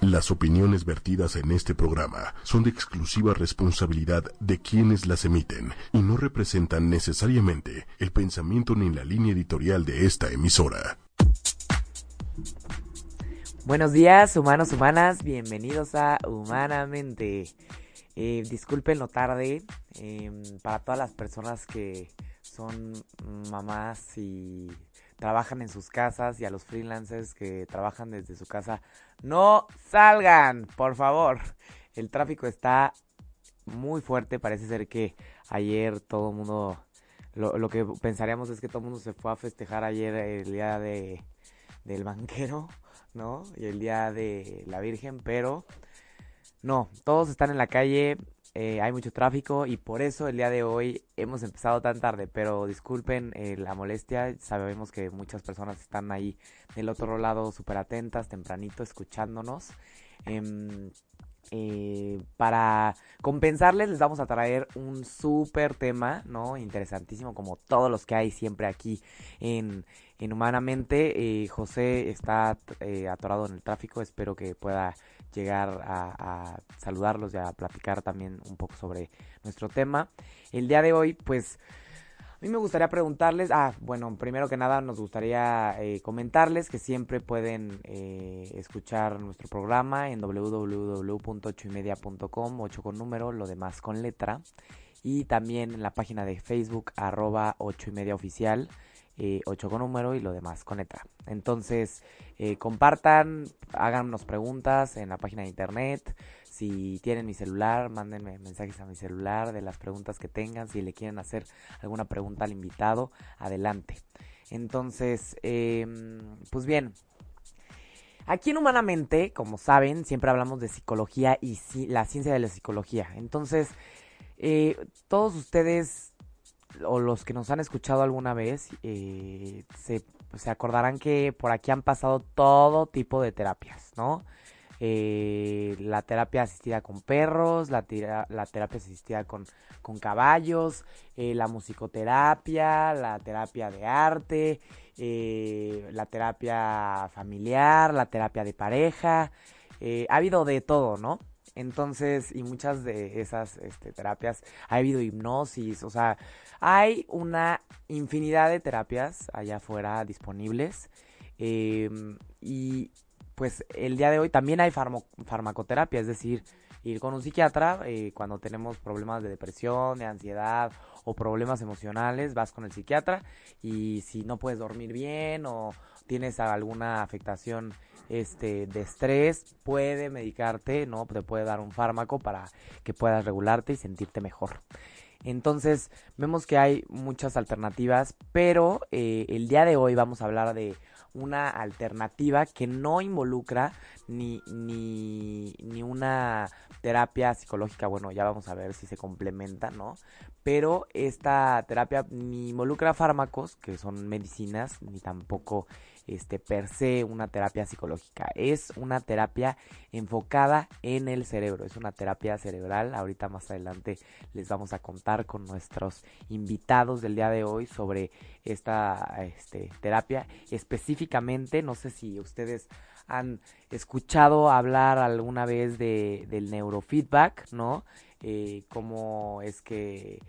Las opiniones vertidas en este programa son de exclusiva responsabilidad de quienes las emiten y no representan necesariamente el pensamiento ni la línea editorial de esta emisora. Buenos días, humanos, humanas, bienvenidos a Humanamente. Eh, disculpen lo tarde, em, para todas las personas que son mamás y trabajan en sus casas y a los freelancers que trabajan desde su casa, no salgan, por favor. El tráfico está muy fuerte, parece ser que ayer todo el mundo, lo, que pensaríamos es que todo el mundo se fue a festejar ayer el día de, del banquero, ¿no? Y el día de la Virgen, pero no, todos están en la calle, eh, hay mucho tráfico y por eso el día de hoy hemos empezado tan tarde, pero disculpen eh, la molestia, sabemos que muchas personas están ahí del otro lado súper atentas, tempranito, escuchándonos. Em, eh, para compensarles les vamos a traer un súper tema, ¿no? Interesantísimo como todos los que hay siempre aquí en, en Humanamente. José está atorado en el tráfico, espero que pueda llegar a, saludarlos y a platicar también un poco sobre nuestro tema. El día de hoy, pues... A mí me gustaría preguntarles, ah, bueno, primero que nada nos gustaría eh, comentarles que siempre pueden eh, escuchar nuestro programa en www.ochoymedia.com, 8 con número, lo demás con letra, y también en la página de Facebook arroba 8 y media oficial. 8 eh, con número y lo demás con letra. Entonces, eh, compartan, háganos preguntas en la página de internet. Si tienen mi celular, mándenme mensajes a mi celular de las preguntas que tengan. Si le quieren hacer alguna pregunta al invitado, adelante. Entonces, em, pues bien, Aquí en Humanamente, como saben, siempre hablamos de psicología y la ciencia de la psicología. Entonces, eh, todos ustedes o los que nos han escuchado alguna vez eh, se, se, acordarán que por aquí han pasado todo tipo de terapias, ¿no? Eh, la terapia asistida con perros, la, la terapia asistida con, con caballos, eh, la musicoterapia, la terapia de arte, la terapia familiar, la terapia de pareja. ha habido de todo, ¿no? Entonces, y muchas de esas este, terapias, ha habido hipnosis, o sea, hay una infinidad de terapias allá afuera disponibles. Em, y pues el día de hoy también hay farmacoterapia, es decir, ir con un psiquiatra eh, cuando tenemos problemas de depresión, de ansiedad o problemas emocionales, vas con el psiquiatra y si no puedes dormir bien o tienes alguna afectación este de estrés, puede medicarte, ¿no? Te puede dar un fármaco para que puedas regularte y sentirte mejor. Entonces vemos que hay muchas alternativas, pero eh, el día de hoy vamos a hablar de una alternativa que no involucra ni, ni, ni una terapia psicológica, bueno, ya vamos a ver si se complementa, ¿no? Pero esta terapia ni involucra fármacos, que son medicinas, ni tampoco este per se una terapia psicológica. Es una terapia enfocada en el cerebro. Es una terapia cerebral. Ahorita más adelante les vamos a contar con nuestros invitados del día de hoy sobre esta este, terapia. Específicamente, no sé si ustedes han escuchado hablar alguna vez de, del neurofeedback, ¿no? Eh, cómo es que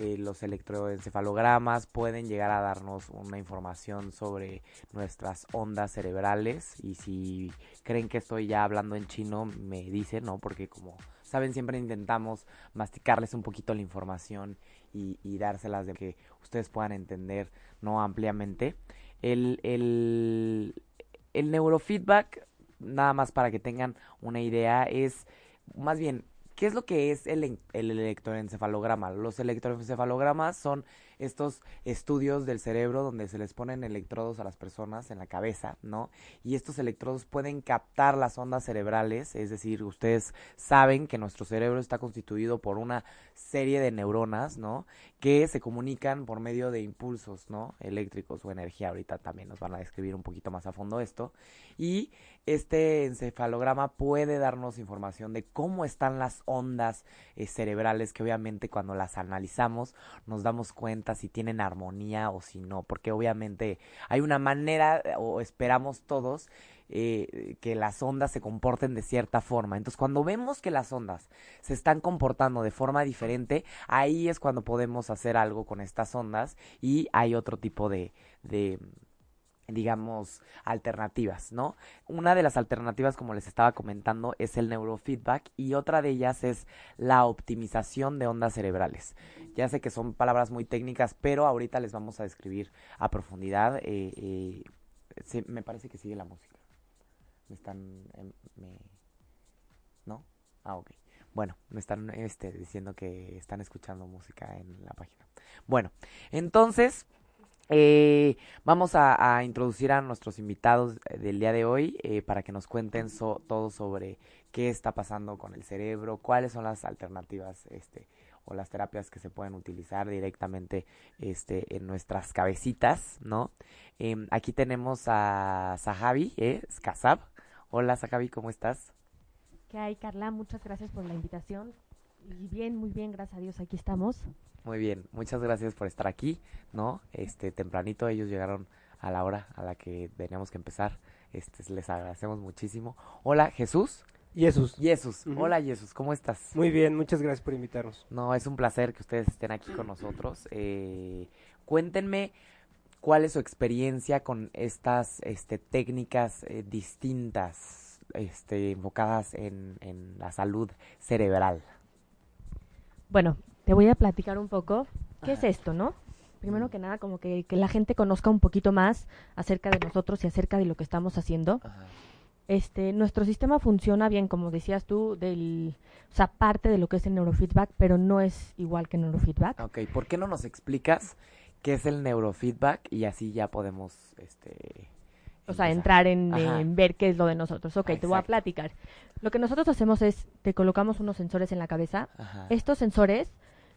eh, los electroencefalogramas pueden llegar a darnos una información sobre nuestras ondas cerebrales y si creen que estoy ya hablando en chino me dicen, ¿no? Porque como saben siempre intentamos masticarles un poquito la información y, dárselas de que ustedes puedan entender no ampliamente. El, el, el neurofeedback, nada más para que tengan una idea, es más bien ¿Qué es lo que es el, el electroencefalograma? Los electroencefalogramas son estos estudios del cerebro donde se les ponen electrodos a las personas en la cabeza, ¿no? Y estos electrodos pueden captar las ondas cerebrales, es decir, ustedes saben que nuestro cerebro está constituido por una serie de neuronas, ¿no? Que se comunican por medio de impulsos, ¿no? Eléctricos o energía. Ahorita también nos van a describir un poquito más a fondo esto. Y este encefalograma puede darnos información de cómo están las ondas eh, cerebrales que obviamente cuando las analizamos nos damos cuenta si tienen armonía o si no, porque obviamente hay una manera, o esperamos todos, eh, que las ondas se comporten de cierta forma. Entonces, cuando vemos que las ondas se están comportando de forma diferente, ahí es cuando podemos hacer algo con estas ondas y hay otro tipo de, de digamos, alternativas, ¿no? Una de las alternativas, como les estaba comentando, es el neurofeedback y otra de ellas es la optimización de ondas cerebrales. Ya sé que son palabras muy técnicas, pero ahorita les vamos a describir a profundidad. Eh, eh, me parece que sigue la música. Me están... Em, ¿No? Ah, ok. Bueno, me están este, diciendo que están escuchando música en la página. Bueno, entonces eh, vamos a, introducir a nuestros invitados eh, del día de hoy eh, para que nos cuenten todo sobre qué está pasando con el cerebro, cuáles son las alternativas este, o las terapias que se pueden utilizar directamente este, en nuestras cabecitas, ¿no? Em, aquí tenemos a Sahabi, ¿eh? Skazab. Hola Sahabi, ¿cómo estás? ¿Qué hay, Carla? Muchas gracias por la invitación. Y bien, muy bien, gracias a Dios, aquí estamos. Muy bien, muchas gracias por estar aquí, ¿no? Este, tempranito ellos llegaron a la hora a la que teníamos que empezar. Este, les agradecemos muchísimo. Hola, Jesús. Jesús. Jesús. Hola, Jesús, ¿cómo estás? Muy bien, muchas gracias por invitarnos. No, es un placer que ustedes estén aquí con nosotros. Eh, cuéntenme cuál es su experiencia con estas este, técnicas eh, distintas, este, enfocadas en, en la salud cerebral. Bueno, te voy a platicar un poco qué es esto, ¿no? Primero que nada, como que, la gente conozca un poquito más acerca de nosotros y acerca de lo que estamos haciendo. Este, nuestro sistema funciona bien, como decías tú, del, o sea, parte de lo que es el neurofeedback, pero no es igual que el neurofeedback. Ok, ¿por qué no nos explicas qué es el neurofeedback y así ya podemos, este, o sea, entrar en, ver qué es lo de nosotros. Ok, te voy a platicar. Lo que nosotros hacemos es, te colocamos unos sensores en la cabeza. Estos sensores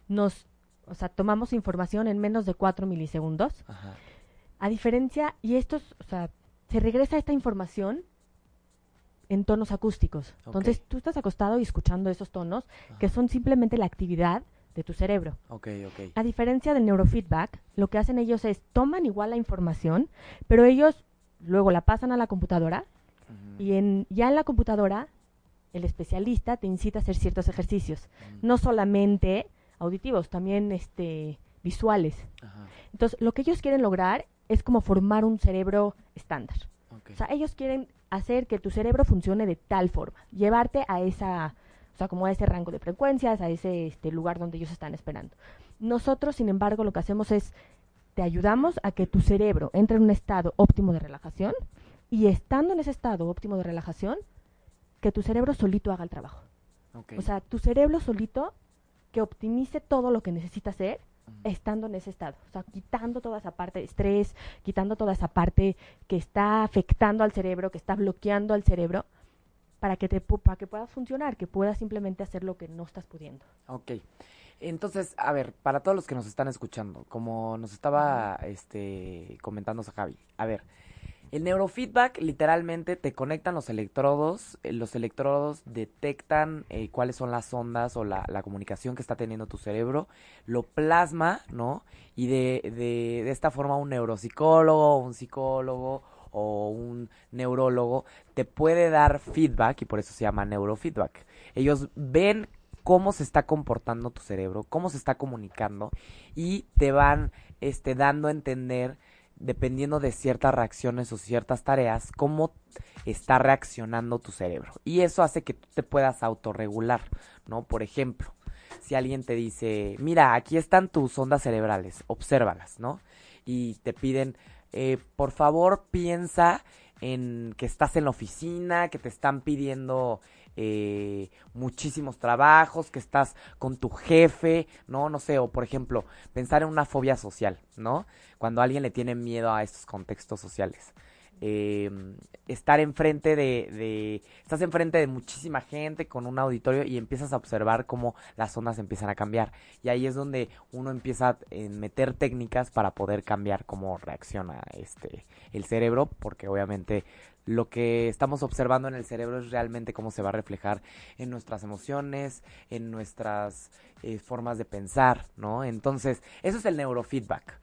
nos, o sea, tomamos información en menos de 4 milisegundos. A diferencia, y estos, o sea, se regresa esta información en tonos acústicos. Entonces, tú estás acostado y escuchando esos tonos, que son simplemente la actividad de tu cerebro. Okay, okay. A diferencia del neurofeedback, lo que hacen ellos es toman igual la información, pero ellos luego la pasan a la computadora y en, ya en la computadora el especialista te incita a hacer ciertos ejercicios, no solamente auditivos, también este, visuales. Entonces, lo que ellos quieren lograr es como formar un cerebro estándar. O sea, ellos quieren hacer que tu cerebro funcione de tal forma, llevarte a esa, o sea, como a ese rango de frecuencias, a ese este, lugar donde ellos están esperando. Nosotros, sin embargo, lo que hacemos es, te ayudamos a que tu cerebro entre en un estado óptimo de relajación y estando en ese estado óptimo de relajación, que tu cerebro solito haga el trabajo. O sea, tu cerebro solito que optimice todo lo que necesita hacer estando en ese estado, o sea, quitando toda esa parte de estrés, quitando toda esa parte que está afectando al cerebro, que está bloqueando al cerebro, para que, te, para que puedas funcionar, que puedas simplemente hacer lo que no estás pudiendo. Ok. Entonces, a ver, para todos los que nos están escuchando, como nos estaba este, comentando Javi, a ver, el neurofeedback literalmente te conectan los electrodos, eh, los electrodos detectan eh, cuáles son las ondas o la, comunicación que está teniendo tu cerebro, lo plasma, ¿no? Y de, de, de esta forma un neuropsicólogo, un psicólogo o un neurólogo te puede dar feedback y por eso se llama neurofeedback. Ellos ven cómo se está comportando tu cerebro, cómo se está comunicando y te van este, dando a entender dependiendo de ciertas reacciones o ciertas tareas, cómo está reaccionando tu cerebro. Y eso hace que tú te puedas autorregular, ¿no? Por ejemplo, si alguien te dice, mira, aquí están tus ondas cerebrales, obsérvalas, ¿no? Y te piden, eh, por favor, piensa en que estás en la oficina, que te están pidiendo eh, muchísimos trabajos, que estás con tu jefe, ¿no? No sé, o por ejemplo, pensar en una fobia social, ¿no? Cuando alguien le tiene miedo a estos contextos sociales. Eh, estar enfrente de, de, estás enfrente de muchísima gente con un auditorio y empiezas a observar cómo las ondas empiezan a cambiar y ahí es donde uno empieza a meter técnicas para poder cambiar cómo reacciona este el cerebro porque obviamente lo que estamos observando en el cerebro es realmente cómo se va a reflejar en nuestras emociones, en nuestras eh, formas de pensar, ¿no? Entonces, eso es el neurofeedback.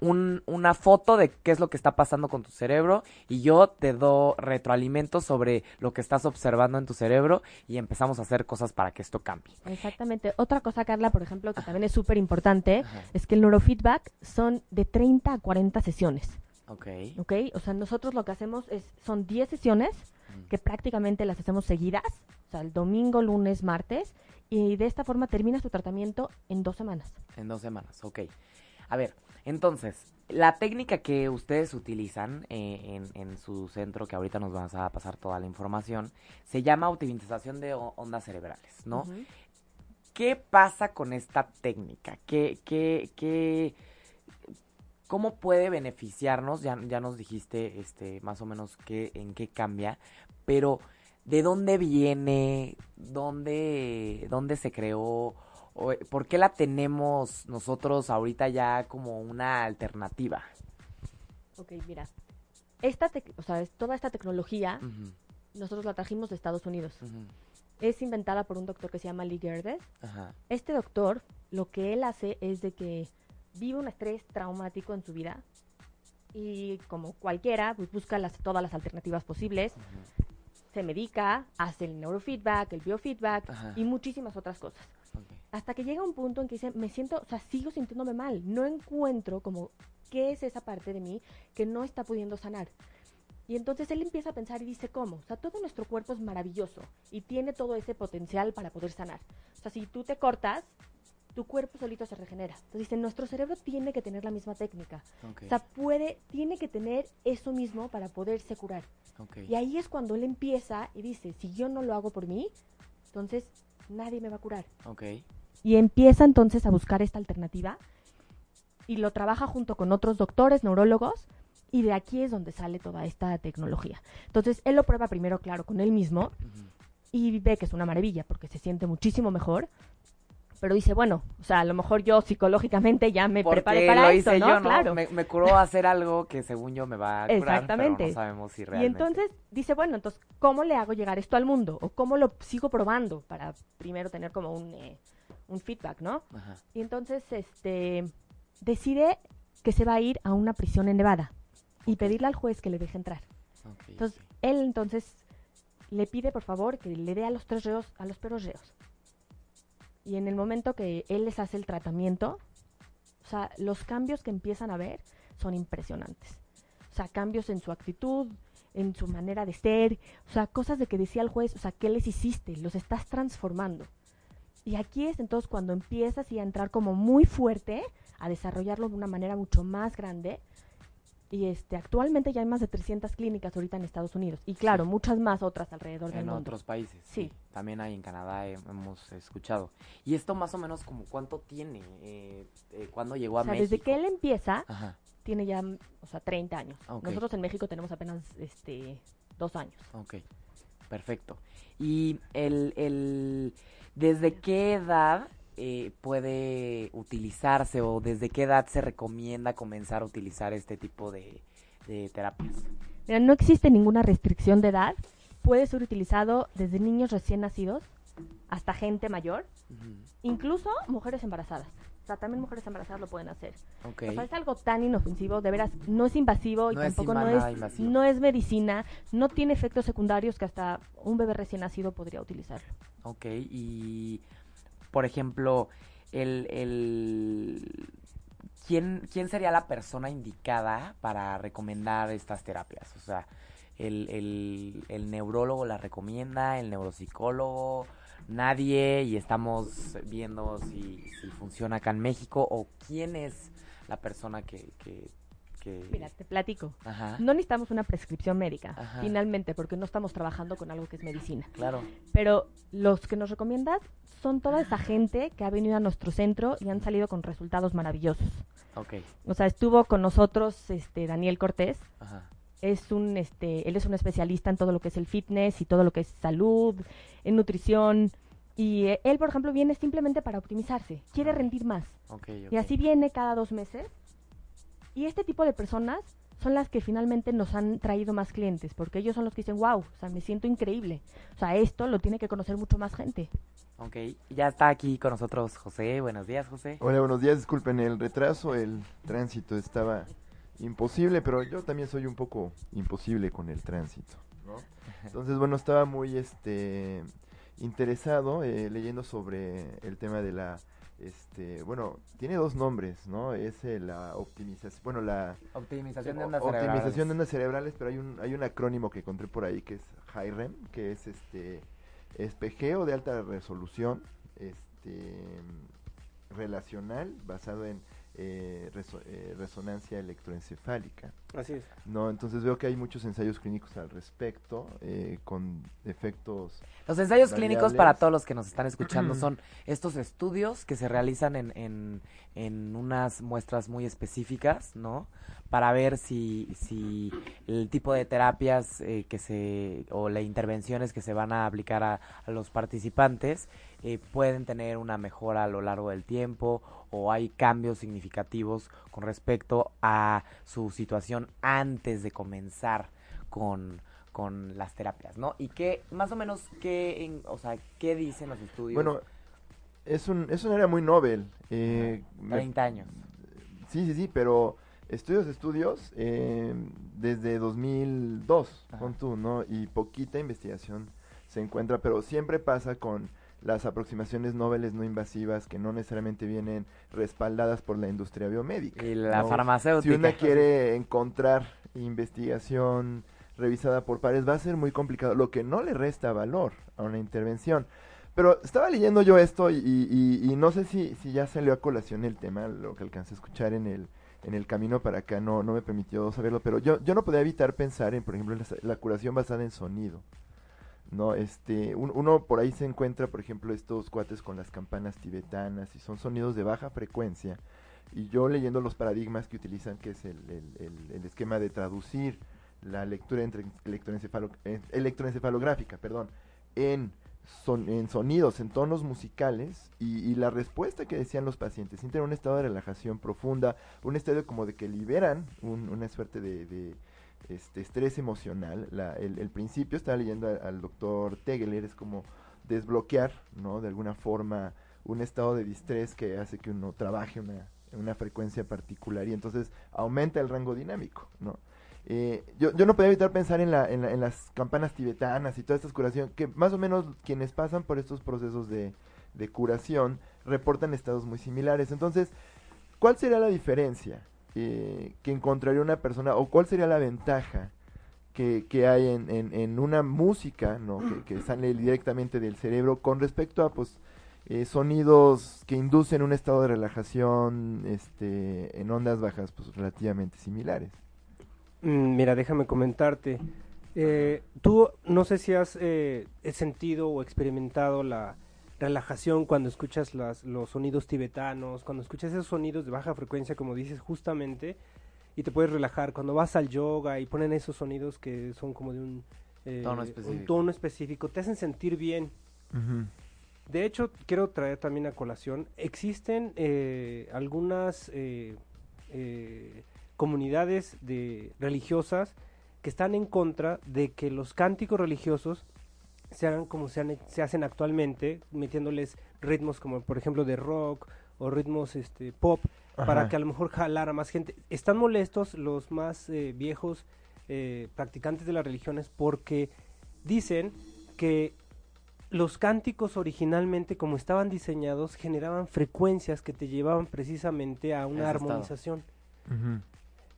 un- una foto de qué es lo que está pasando con tu cerebro y yo te doy retroalimento sobre lo que estás observando en tu cerebro y empezamos a hacer cosas para que esto cambie. Exactamente. Otra cosa, Carla, por ejemplo, que también es súper importante, es que el neurofeedback son de 30 a 40 sesiones, Ok. ¿ok? O sea, nosotros lo que hacemos es, son 10 sesiones Mm. que prácticamente las hacemos seguidas, o sea, el domingo, lunes, martes, y de esta forma terminas tu tratamiento en dos semanas. En dos semanas, ok. A ver, entonces, la técnica que ustedes utilizan eh, en, en su centro, que ahorita nos vas a pasar toda la información, se llama optimización de ondas cerebrales, ¿no? Ujú. ¿Qué pasa con esta técnica? ¿Qué, qué, qué, cómo puede beneficiarnos? Ya, ya nos dijiste este, más o menos qué, en qué cambia, pero ¿de dónde viene? ¿Dónde, dónde se creó? Eh, ¿Por qué la tenemos nosotros ahorita ya como una alternativa? Ok, mira. Esta o sea, toda esta tecnología nosotros la trajimos de Estados Unidos. Es inventada por un doctor que se llama Lee Gerdes. Este doctor lo que él hace es de que vive un estrés traumático en su vida y como cualquiera pues busca las, todas las alternativas posibles, se medica, hace el neurofeedback, el biofeedback Ajá. y muchísimas otras cosas. Hasta que llega un punto en que dice, me siento, o sea, sigo sintiéndome mal, no encuentro como qué es esa parte de mí que no está pudiendo sanar. Y entonces él empieza a pensar y dice, ¿cómo? O sea, todo nuestro cuerpo es maravilloso y tiene todo ese potencial para poder sanar. O sea, si tú te cortas, tu cuerpo solito se regenera. Entonces dice, nuestro cerebro tiene que tener la misma técnica. ok, O sea, puede, tiene que tener eso mismo para poderse curar. Y ahí es cuando él empieza y dice, si yo no lo hago por mí, entonces nadie me va a curar. Y empieza entonces a buscar esta alternativa y lo trabaja junto con otros doctores, neurólogos, y de aquí es donde sale toda esta tecnología. Entonces, él lo prueba primero, claro, con él mismo y ve que es una maravilla porque se siente muchísimo mejor. Pero dice, bueno, o sea, a lo mejor yo psicológicamente ya me Porque preparé para lo hice ¿no? yo, ¿no? Claro. Me, me curó hacer algo que según yo me va a curar, Exactamente. pero no sabemos si Y realmente. entonces dice, bueno, entonces, ¿cómo le hago llegar esto al mundo? ¿O cómo lo sigo probando para primero tener como un, eh, un feedback, ¿no? Ajá, Y entonces, este, decide que se va a ir a una prisión en Nevada y pedirle al juez que le deje entrar. Entonces, él entonces le pide, por favor, que le dé a los tres reos, a los perros reos. Y en el momento que él les hace el tratamiento, o sea, los cambios que empiezan a ver son impresionantes. O sea, cambios en su actitud, en su manera de ser, o sea, cosas de que decía el juez, o sea, ¿qué les hiciste? Los estás transformando. Y aquí es entonces cuando empiezas y a entrar como muy fuerte, a desarrollarlo de una manera mucho más grande. Y este, actualmente ya hay más de 300 clínicas ahorita en Estados Unidos. Y claro, Sí. muchas más otras alrededor del En mundo. otros países. Sí. También hay en Canadá, eh, hemos escuchado. ¿Y esto más o menos como cuánto tiene? Eh, eh, ¿Cuándo llegó a O sea, México? desde que él empieza, Ajá, tiene ya, o sea, 30 años. Nosotros en México tenemos apenas este, dos años. ok. Perfecto. ¿Y el, el desde qué edad eh, puede utilizarse o desde qué edad se recomienda comenzar a utilizar este tipo de, de terapias? Mira, no existe ninguna restricción de edad. Puede ser utilizado desde niños recién nacidos hasta gente mayor, Ujú, incluso mujeres embarazadas. O sea, también mujeres embarazadas lo pueden hacer. Ok. O sea, es algo tan inofensivo, de veras, no es invasivo y No es tampoco inva- no, es, invasivo. no es medicina, no tiene efectos secundarios que hasta un bebé recién nacido podría utilizarlo. Ok, y por ejemplo, el, el ¿quién, quién sería la persona indicada para recomendar estas terapias? O sea, el, el, el neurólogo la recomienda, el neuropsicólogo, nadie, y estamos viendo si, si funciona acá en México, o quién es la persona que, que, que- Mira, te platico. Ajá, No necesitamos una prescripción médica, Ajá. finalmente, porque no estamos trabajando con algo que es medicina. claro, Pero los que nos recomiendas son toda esa gente que ha venido a nuestro centro y han salido con resultados maravillosos. ok, O sea, estuvo con nosotros este Daniel Cortés, ajá, es un este él es un especialista en todo lo que es el fitness y todo lo que es salud, en nutrición y eh, él, por ejemplo, viene simplemente para optimizarse, quiere rendir más. ok, Y ok. así viene cada dos meses. Y este tipo de personas son las que finalmente nos han traído más clientes, porque ellos son los que dicen, wow, o sea, me siento increíble. O sea, esto lo tiene que conocer mucho más gente. Ok, ya está aquí con nosotros José. Buenos días, José. Hola, buenos días. Disculpen el retraso, el tránsito estaba imposible, pero yo también soy un poco imposible con el tránsito, ¿no? Entonces, bueno, estaba muy este interesado eh, leyendo sobre el tema de la este, bueno, tiene dos nombres, ¿no? Es eh, la optimización, bueno, la optimización de ondas cerebrales. Optimización de ondas cerebrales, pero hay un hay un acrónimo que encontré por ahí que es HIREM, que es este espejeo de alta resolución, este relacional basado en eh, eh, resonancia electroencefálica. Así es. No, entonces veo que hay muchos ensayos clínicos al respecto eh, con efectos. Los ensayos clínicos para todos los que nos están escuchando son estos estudios que se realizan en, en, en unas muestras muy específicas, ¿no? Para ver si, si el tipo de terapias que se o las intervenciones que se van a aplicar a, a los participantes pueden tener una mejora a lo largo del tiempo o hay cambios significativos con respecto a su situación antes de comenzar con, con las terapias, ¿no? Y qué, más o menos, qué, o sea, qué dicen los estudios. Bueno, es un, es una área muy novel. Eh, 30 años. Sí, sí, sí, pero estudios, estudios, eh, desde 2002, con tú, ¿no? Y poquita investigación se encuentra, pero siempre pasa con las aproximaciones noveles no invasivas que no necesariamente vienen respaldadas por la industria biomédica. Y la farmacéutica. Si una quiere encontrar investigación revisada por pares, va a ser muy complicado, lo que no le resta valor a una intervención. Pero estaba leyendo yo esto y, y, no sé si, si ya salió a colación el tema, lo que alcancé a escuchar en el, en el camino para acá no, no me permitió saberlo, pero yo, yo no podía evitar pensar en, por ejemplo, la curación basada en sonido. ¿No? Este, uno por ahí se encuentra, por ejemplo, estos cuates con las campanas tibetanas y son sonidos de baja frecuencia. Y yo leyendo los paradigmas que utilizan, que es el, el, esquema de traducir la lectura entre electroencefalo, electroencefalográfica, perdón, en, son, en sonidos, en tonos musicales, y, la respuesta que decían los pacientes, sienten un estado de relajación profunda, un estado como de que liberan una suerte de este estrés emocional. La, el, principio, estaba leyendo al, doctor Tegeler, es como desbloquear, ¿no? De alguna forma un estado de distrés que hace que uno trabaje una, una frecuencia particular y entonces aumenta el rango dinámico, ¿no? Eh, yo, yo no podía evitar pensar en, la, en, las campanas tibetanas y todas estas curaciones, que más o menos quienes pasan por estos procesos de, de curación reportan estados muy similares. Entonces, ¿cuál sería la diferencia? Que encontraría una persona o cuál sería la ventaja que, que hay en, en, una música ¿no? que, sale directamente del cerebro con respecto a pues eh, sonidos que inducen un estado de relajación este, en ondas bajas pues relativamente similares. Mm, mira, déjame comentarte. Eh, tú no sé si has eh, sentido o experimentado la, relajación cuando escuchas las, los sonidos tibetanos, cuando escuchas esos sonidos de baja frecuencia, como dices justamente, y te puedes relajar. Cuando vas al yoga y ponen esos sonidos que son como de un, eh, tono, específico. un tono específico, te hacen sentir bien. De hecho, quiero traer también a colación, existen eh, algunas eh, comunidades de religiosas que están en contra de que los cánticos religiosos se hagan como se, se hacen actualmente, metiéndoles ritmos como por ejemplo de rock o ritmos este pop para que a lo mejor jalara más gente. Están molestos los más eh, viejos eh, practicantes de las religiones porque dicen que los cánticos originalmente como estaban diseñados generaban frecuencias que te llevaban precisamente a una armonización.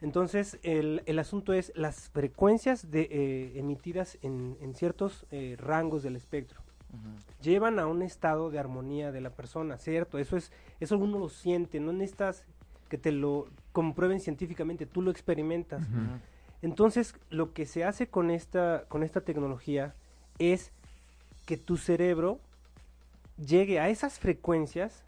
Entonces, el, el, asunto es las frecuencias de, eh, emitidas en, en ciertos eh, rangos del espectro. Llevan a un estado de armonía de la persona, ¿cierto? Eso es, eso uno lo siente, no necesitas que te lo comprueben científicamente, tú lo experimentas. Entonces, lo que se hace con esta, con esta tecnología es que tu cerebro llegue a esas frecuencias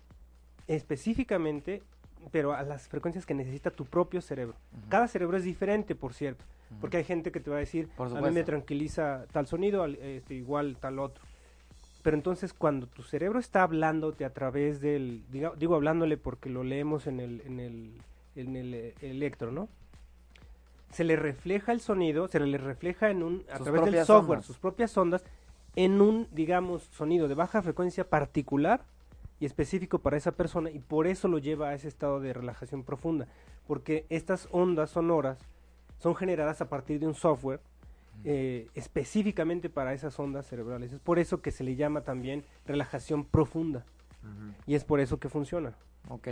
específicamente pero a las frecuencias que necesita tu propio cerebro. Cada cerebro es diferente, por cierto, porque hay gente que te va a decir, a mí me tranquiliza tal sonido, este, igual tal otro. Pero entonces cuando tu cerebro está hablándote a través del, digo, hablándole porque lo leemos en el, en el, en el eh, electro, ¿no? se le refleja el sonido, se le refleja en un, a Sus través del software, ondas. sus propias ondas, en un, digamos, sonido de baja frecuencia particular y específico para esa persona y por eso lo lleva a ese estado de relajación profunda, porque estas ondas sonoras son generadas a partir de un software eh, específicamente para esas ondas cerebrales. Es por eso que se le llama también relajación profunda y es por eso que funciona. Ok.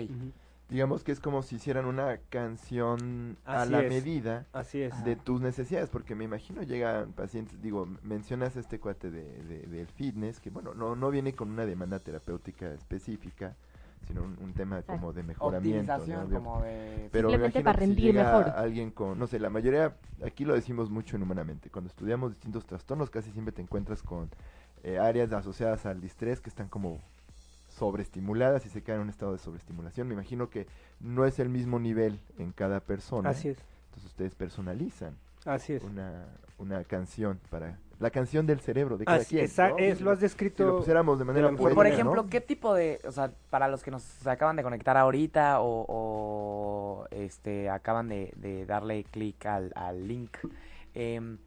Digamos que es como si hicieran una canción a Así la es. medida Así es. de tus necesidades, porque me imagino llegan pacientes, digo, mencionas este cuate de, de- del fitness, que bueno, no, no viene con una demanda terapéutica específica, sino un, un tema como de mejoramiento. ¿no? De- como de... pero me imagino para que si rendir llega mejor. alguien con, no sé, la mayoría, aquí lo decimos mucho en Humanamente, cuando estudiamos distintos trastornos casi siempre te encuentras con eh, áreas asociadas al distrés que están como sobreestimuladas y se quedan en un estado de sobreestimulación. Me imagino que no es el mismo nivel en cada persona. Así es. Entonces ustedes personalizan Así es. una, una canción para la canción del cerebro de cada Así- quien. esa- ¿no? es, lo has Si lo descrito. pusiéramos de manera la- Por, por poética, ejemplo, ¿no? ¿qué tipo de, o sea, para los que nos acaban de conectar ahorita o, o, este, acaban de, de darle clic al, al link, em,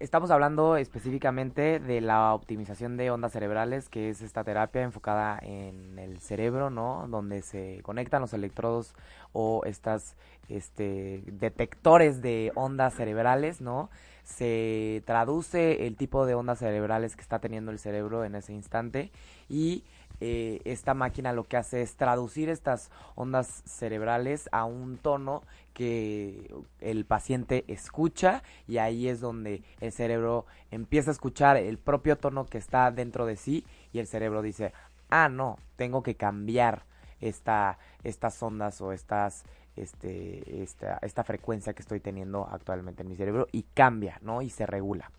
estamos hablando específicamente de la optimización de ondas cerebrales, que es esta terapia enfocada en el cerebro, ¿no? Donde se conectan los electrodos o estas, este, detectores de ondas cerebrales, ¿no? se traduce el tipo de ondas cerebrales que está teniendo el cerebro en ese instante y eh, esta máquina lo que hace es traducir estas ondas cerebrales a un tono que el paciente escucha y ahí es donde el cerebro empieza a escuchar el propio tono que está dentro de sí y el cerebro dice, ah, no, tengo que cambiar esta, estas ondas o estas este, esta, esta frecuencia que estoy teniendo actualmente en mi cerebro y cambia, ¿no? Y se regula.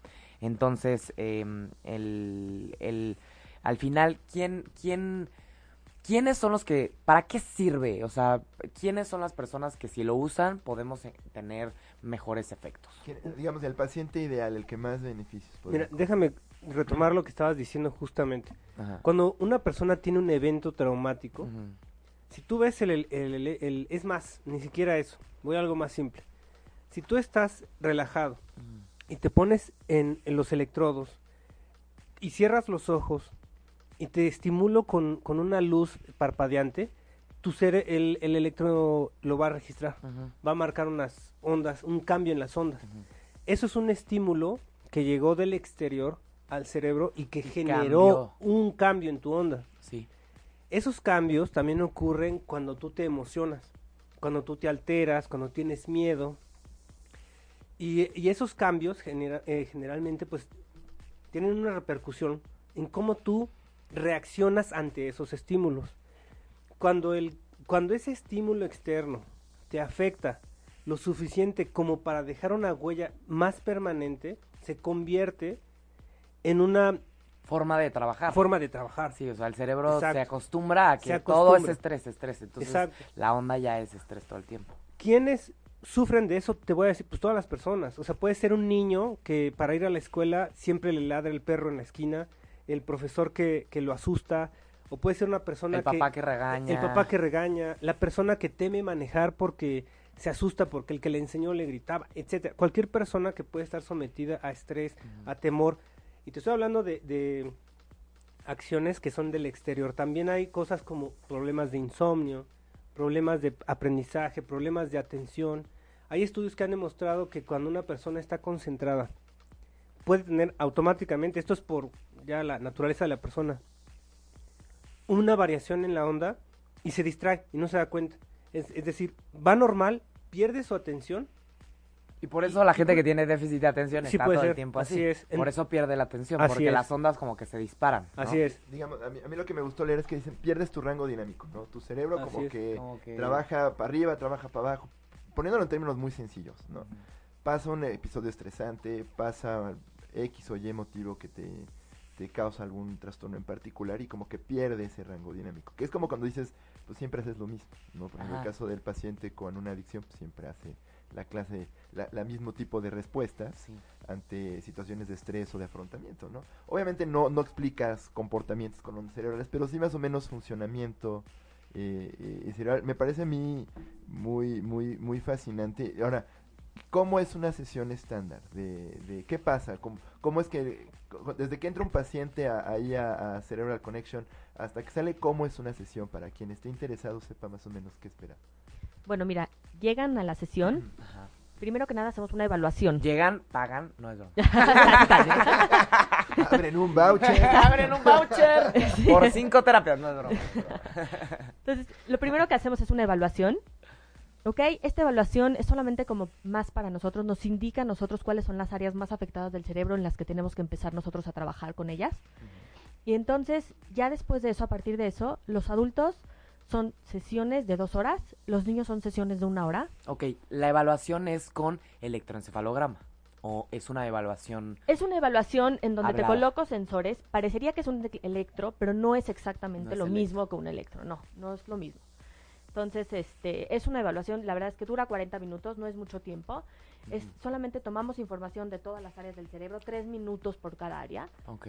Entonces, em, el, el, al final, ¿quién, quién, ¿quiénes son los que, para qué sirve? O sea, ¿quiénes son las personas que si lo usan podemos eh, tener mejores efectos? ¿Quién- Digamos, el paciente ideal, el que más beneficios puede Mira, déjame retomar lo que estabas diciendo justamente. Ajá. Cuando una persona tiene un evento traumático, si tú ves el, el- el- el- el- Es más, ni siquiera eso. Voy a algo más simple. Si tú estás relajado y te pones en, en los electrodos y cierras los ojos y te estimulo con, con una luz parpadeante, tu cere el, el electrodo lo va a registrar. Va a marcar unas ondas, un cambio en las ondas. Eso es un estímulo que llegó del exterior al cerebro y que Y generó cambió. un cambio en tu onda. Sí. Esos cambios también ocurren cuando tú te emocionas, cuando tú te alteras, cuando tienes miedo. Y, y esos cambios genera- eh, generalmente pues tienen una repercusión en cómo tú reaccionas ante esos estímulos. Cuando, el, cuando ese estímulo externo te afecta lo suficiente como para dejar una huella más permanente, se convierte en una Forma de trabajar. forma de trabajar. Sí, o sea, el cerebro Exacto. se acostumbra a que todo es estrés, estrés. Entonces, Exacto. la onda ya es estrés todo el tiempo. ¿Quiénes sufren de eso? Te voy a decir, pues todas las personas. O sea, puede ser un niño que para ir a la escuela siempre le ladra el perro en la esquina, el profesor que, que lo asusta, o puede ser una persona El papá que regaña. El papá que regaña, la persona que teme manejar porque se asusta porque el que le enseñó le gritaba, etcétera. Cualquier persona que puede estar sometida a estrés, a temor. Y te estoy hablando de, de acciones que son del exterior. También hay cosas como problemas de insomnio, problemas de aprendizaje, problemas de atención. Hay estudios que han demostrado que cuando una persona está concentrada, puede tener automáticamente, esto es por ya la naturaleza de la persona, una variación en la onda y se distrae y no se da cuenta. Es, es decir, va normal, pierde su atención. Y por eso la gente que tiene déficit de atención Sí está puede todo el tiempo así. así es. En- Por eso pierde la atención, Así porque es. las ondas como que se disparan. ¿no? Así es. Digamos, a mí, a mí lo que me gustó leer es que dicen, pierdes tu rango dinámico, ¿no? Tu cerebro como que, Como que- trabaja para arriba, trabaja para abajo, poniéndolo en términos muy sencillos, ¿no? Pasa un episodio estresante, pasa X o Y motivo que te, te causa algún trastorno en particular y como que pierde ese rango dinámico, que es como cuando dices, pues siempre haces lo mismo, ¿no? Por ejemplo, el caso del paciente con una adicción, pues siempre hace la clase, la, la mismo tipo de respuestas Sí. ante situaciones de estrés o de afrontamiento, ¿no? Obviamente no, no explicas comportamientos con cerebrales, pero sí más o menos funcionamiento eh, eh, cerebral. Me parece a mí muy, muy, muy fascinante. Ahora, ¿cómo es una sesión estándar? De, de qué pasa? ¿Cómo, cómo es que desde que entra un paciente a- ahí a, a Cerebral Connection hasta que sale, cómo es una sesión para quien esté interesado sepa más o menos qué esperar? Bueno, mira, llegan a la sesión, Ajá. primero que nada hacemos una evaluación. Llegan, pagan, no es broma. Abren un voucher. Abren un voucher por cinco terapias, no es broma. Entonces, lo primero que hacemos es una evaluación. ¿Ok? Esta evaluación es solamente como más para nosotros, nos indica a nosotros cuáles son las áreas más afectadas del cerebro en las que tenemos que empezar nosotros a trabajar con ellas. Y entonces, ya después de eso, a partir de eso, los adultos son sesiones de dos horas, los niños son sesiones de una hora. Ok, la evaluación es con electroencefalograma. O es una evaluación. Es una evaluación en donde te coloco sensores. Parecería que es un electro, pero no es exactamente No es lo electro. mismo que un electro. No, no es lo mismo. Entonces, este, es una evaluación, la verdad es que dura 40 minutos, no es mucho tiempo. Es solamente tomamos información de todas las áreas del cerebro, tres minutos por cada área. Ok.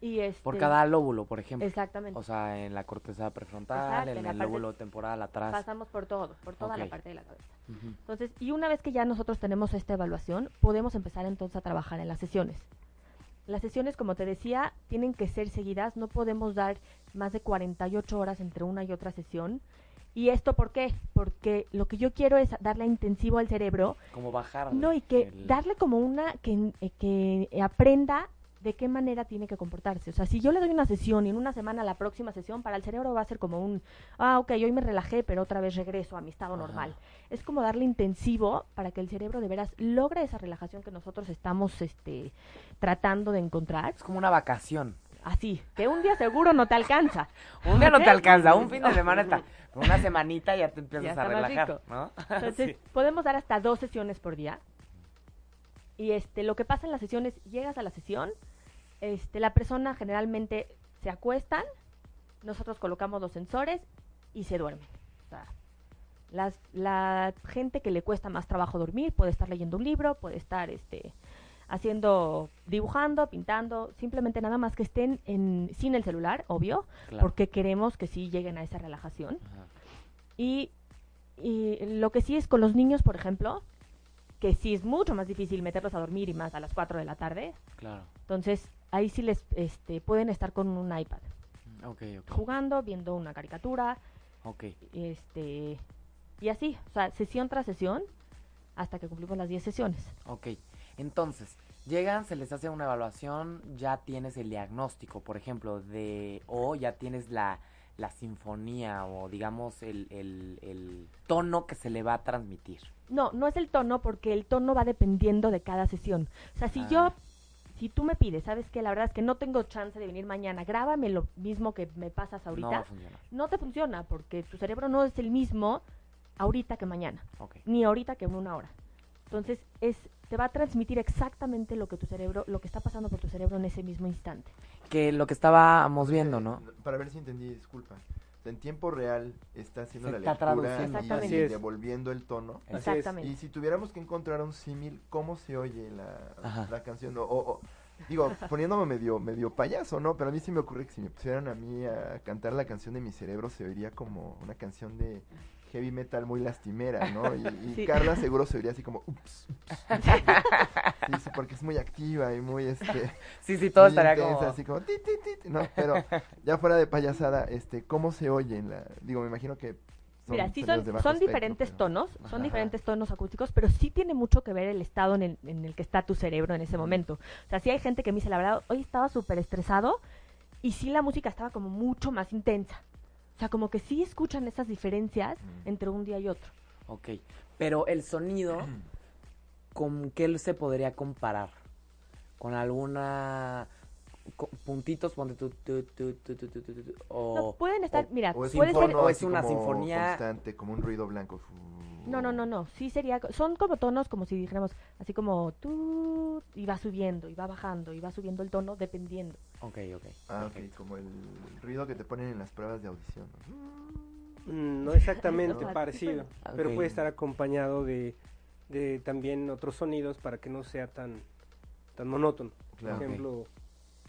Y este, Por cada lóbulo, por ejemplo. Exactamente. O sea, en la corteza prefrontal, Exacto, en el lóbulo temporal atrás. Pasamos por todo, por toda la parte de la cabeza. Ujú. Entonces, y una vez que ya nosotros tenemos esta evaluación, podemos empezar entonces a trabajar en las sesiones. Las sesiones, como te decía, tienen que ser seguidas, no podemos dar más de 48 horas entre una y otra sesión. ¿Y esto por qué? Porque lo que yo quiero es darle intensivo al cerebro, Como bajar. no, y que el- darle como una, que, eh, que aprenda de qué manera tiene que comportarse. O sea, si yo le doy una sesión y en una semana la próxima sesión, para el cerebro va a ser como un, ah, ok, hoy me relajé, pero otra vez regreso a mi estado Ajá. normal. Es como darle intensivo para que el cerebro de veras logre esa relajación que nosotros estamos este, tratando de encontrar. Es como una vacación. Así, que un día seguro no te alcanza. Un día no te alcanza, un fin de semana está. Una semanita ya te empiezas Ya a relajar. ¿no? Entonces, podemos dar hasta dos sesiones por día. Y este, lo que pasa en las sesiones, llegas a la sesión, este, la persona generalmente se acuestan, nosotros colocamos los sensores y se duermen. O sea, las, la gente que le cuesta más trabajo dormir puede estar leyendo un libro, puede estar este, haciendo, dibujando, pintando, simplemente nada más que estén en, sin el celular, obvio, Claro. porque queremos que sí lleguen a esa relajación. Ajá. Y, y lo que sí es con los niños, por ejemplo, que sí es mucho más difícil meterlos a dormir y más a las 4 de la tarde. Claro. Entonces, ahí sí les este, pueden estar con un iPad, Ok, ok. jugando, viendo una caricatura, Ok. este, y así, o sea, sesión tras sesión, hasta que cumplimos las 10 sesiones. Ok. Entonces, llegan, se les hace una evaluación, ya tienes el diagnóstico, por ejemplo, de. O ya tienes la, la sinfonía o, digamos, el, el, el tono que se le va a transmitir. No, no es el tono porque el tono va dependiendo de cada sesión. O sea, si Ah. yo, si tú me pides, sabes que la verdad es que no tengo chance de venir mañana, grábame lo mismo que me pasas ahorita. No va a funcionar. no te funciona porque tu cerebro no es el mismo ahorita que mañana, ni ahorita que en una hora. Entonces, es te va a transmitir exactamente lo que tu cerebro, lo que está pasando por tu cerebro en ese mismo instante. Que lo que estábamos viendo, ¿no? Para ver si entendí, disculpa. En tiempo real está haciendo Se la está lectura y Exactamente. Así es. devolviendo el tono. Exactamente. Y si tuviéramos que encontrar un símil, ¿cómo se oye la, la canción? O, o- digo, poniéndome medio, medio payaso, ¿no? Pero a mí sí me ocurre que si me pusieran a mí a cantar la canción de mi cerebro, se oiría como una canción de heavy metal muy lastimera, ¿no? Y, y Sí. Carla seguro se oiría así como, ups, ups. Sí, sí, porque es muy activa y muy, este... Sí, sí, todo estaría intensa, como... así como, ti, ti, ti, ti, ¿no? Pero ya fuera de payasada, este, ¿cómo se oye en la...? Digo, me imagino que son Mira, sí son, son espectro, diferentes pero- tonos, Ajá. son diferentes tonos acústicos, pero sí tiene mucho que ver el estado en el, en el que está tu cerebro en ese momento. O sea, sí hay gente que me dice, la verdad, hoy estaba súper estresado y sí la música estaba como mucho más intensa. O sea, como que sí escuchan esas diferencias Mm. entre un día y otro. Ok. Pero el sonido, ¿con qué se podría comparar? ¿Con alguna puntitos, ponte tu, tu, tu, tu, o... No, pueden estar, o, mira, o es, puede ser, o es una como sinfonía... Constante, como un ruido blanco. No, no, no, no, sí sería, son como tonos como si dijéramos, así como tú, y va subiendo, y va bajando, y va subiendo el tono dependiendo. Ok, ok. Ah, ok, como el ruido que te ponen en las pruebas de audición. No, mm, no exactamente no, parecido, okay. pero puede estar acompañado de, de también otros sonidos para que no sea tan, tan monótono. Claro, Por ejemplo... Okay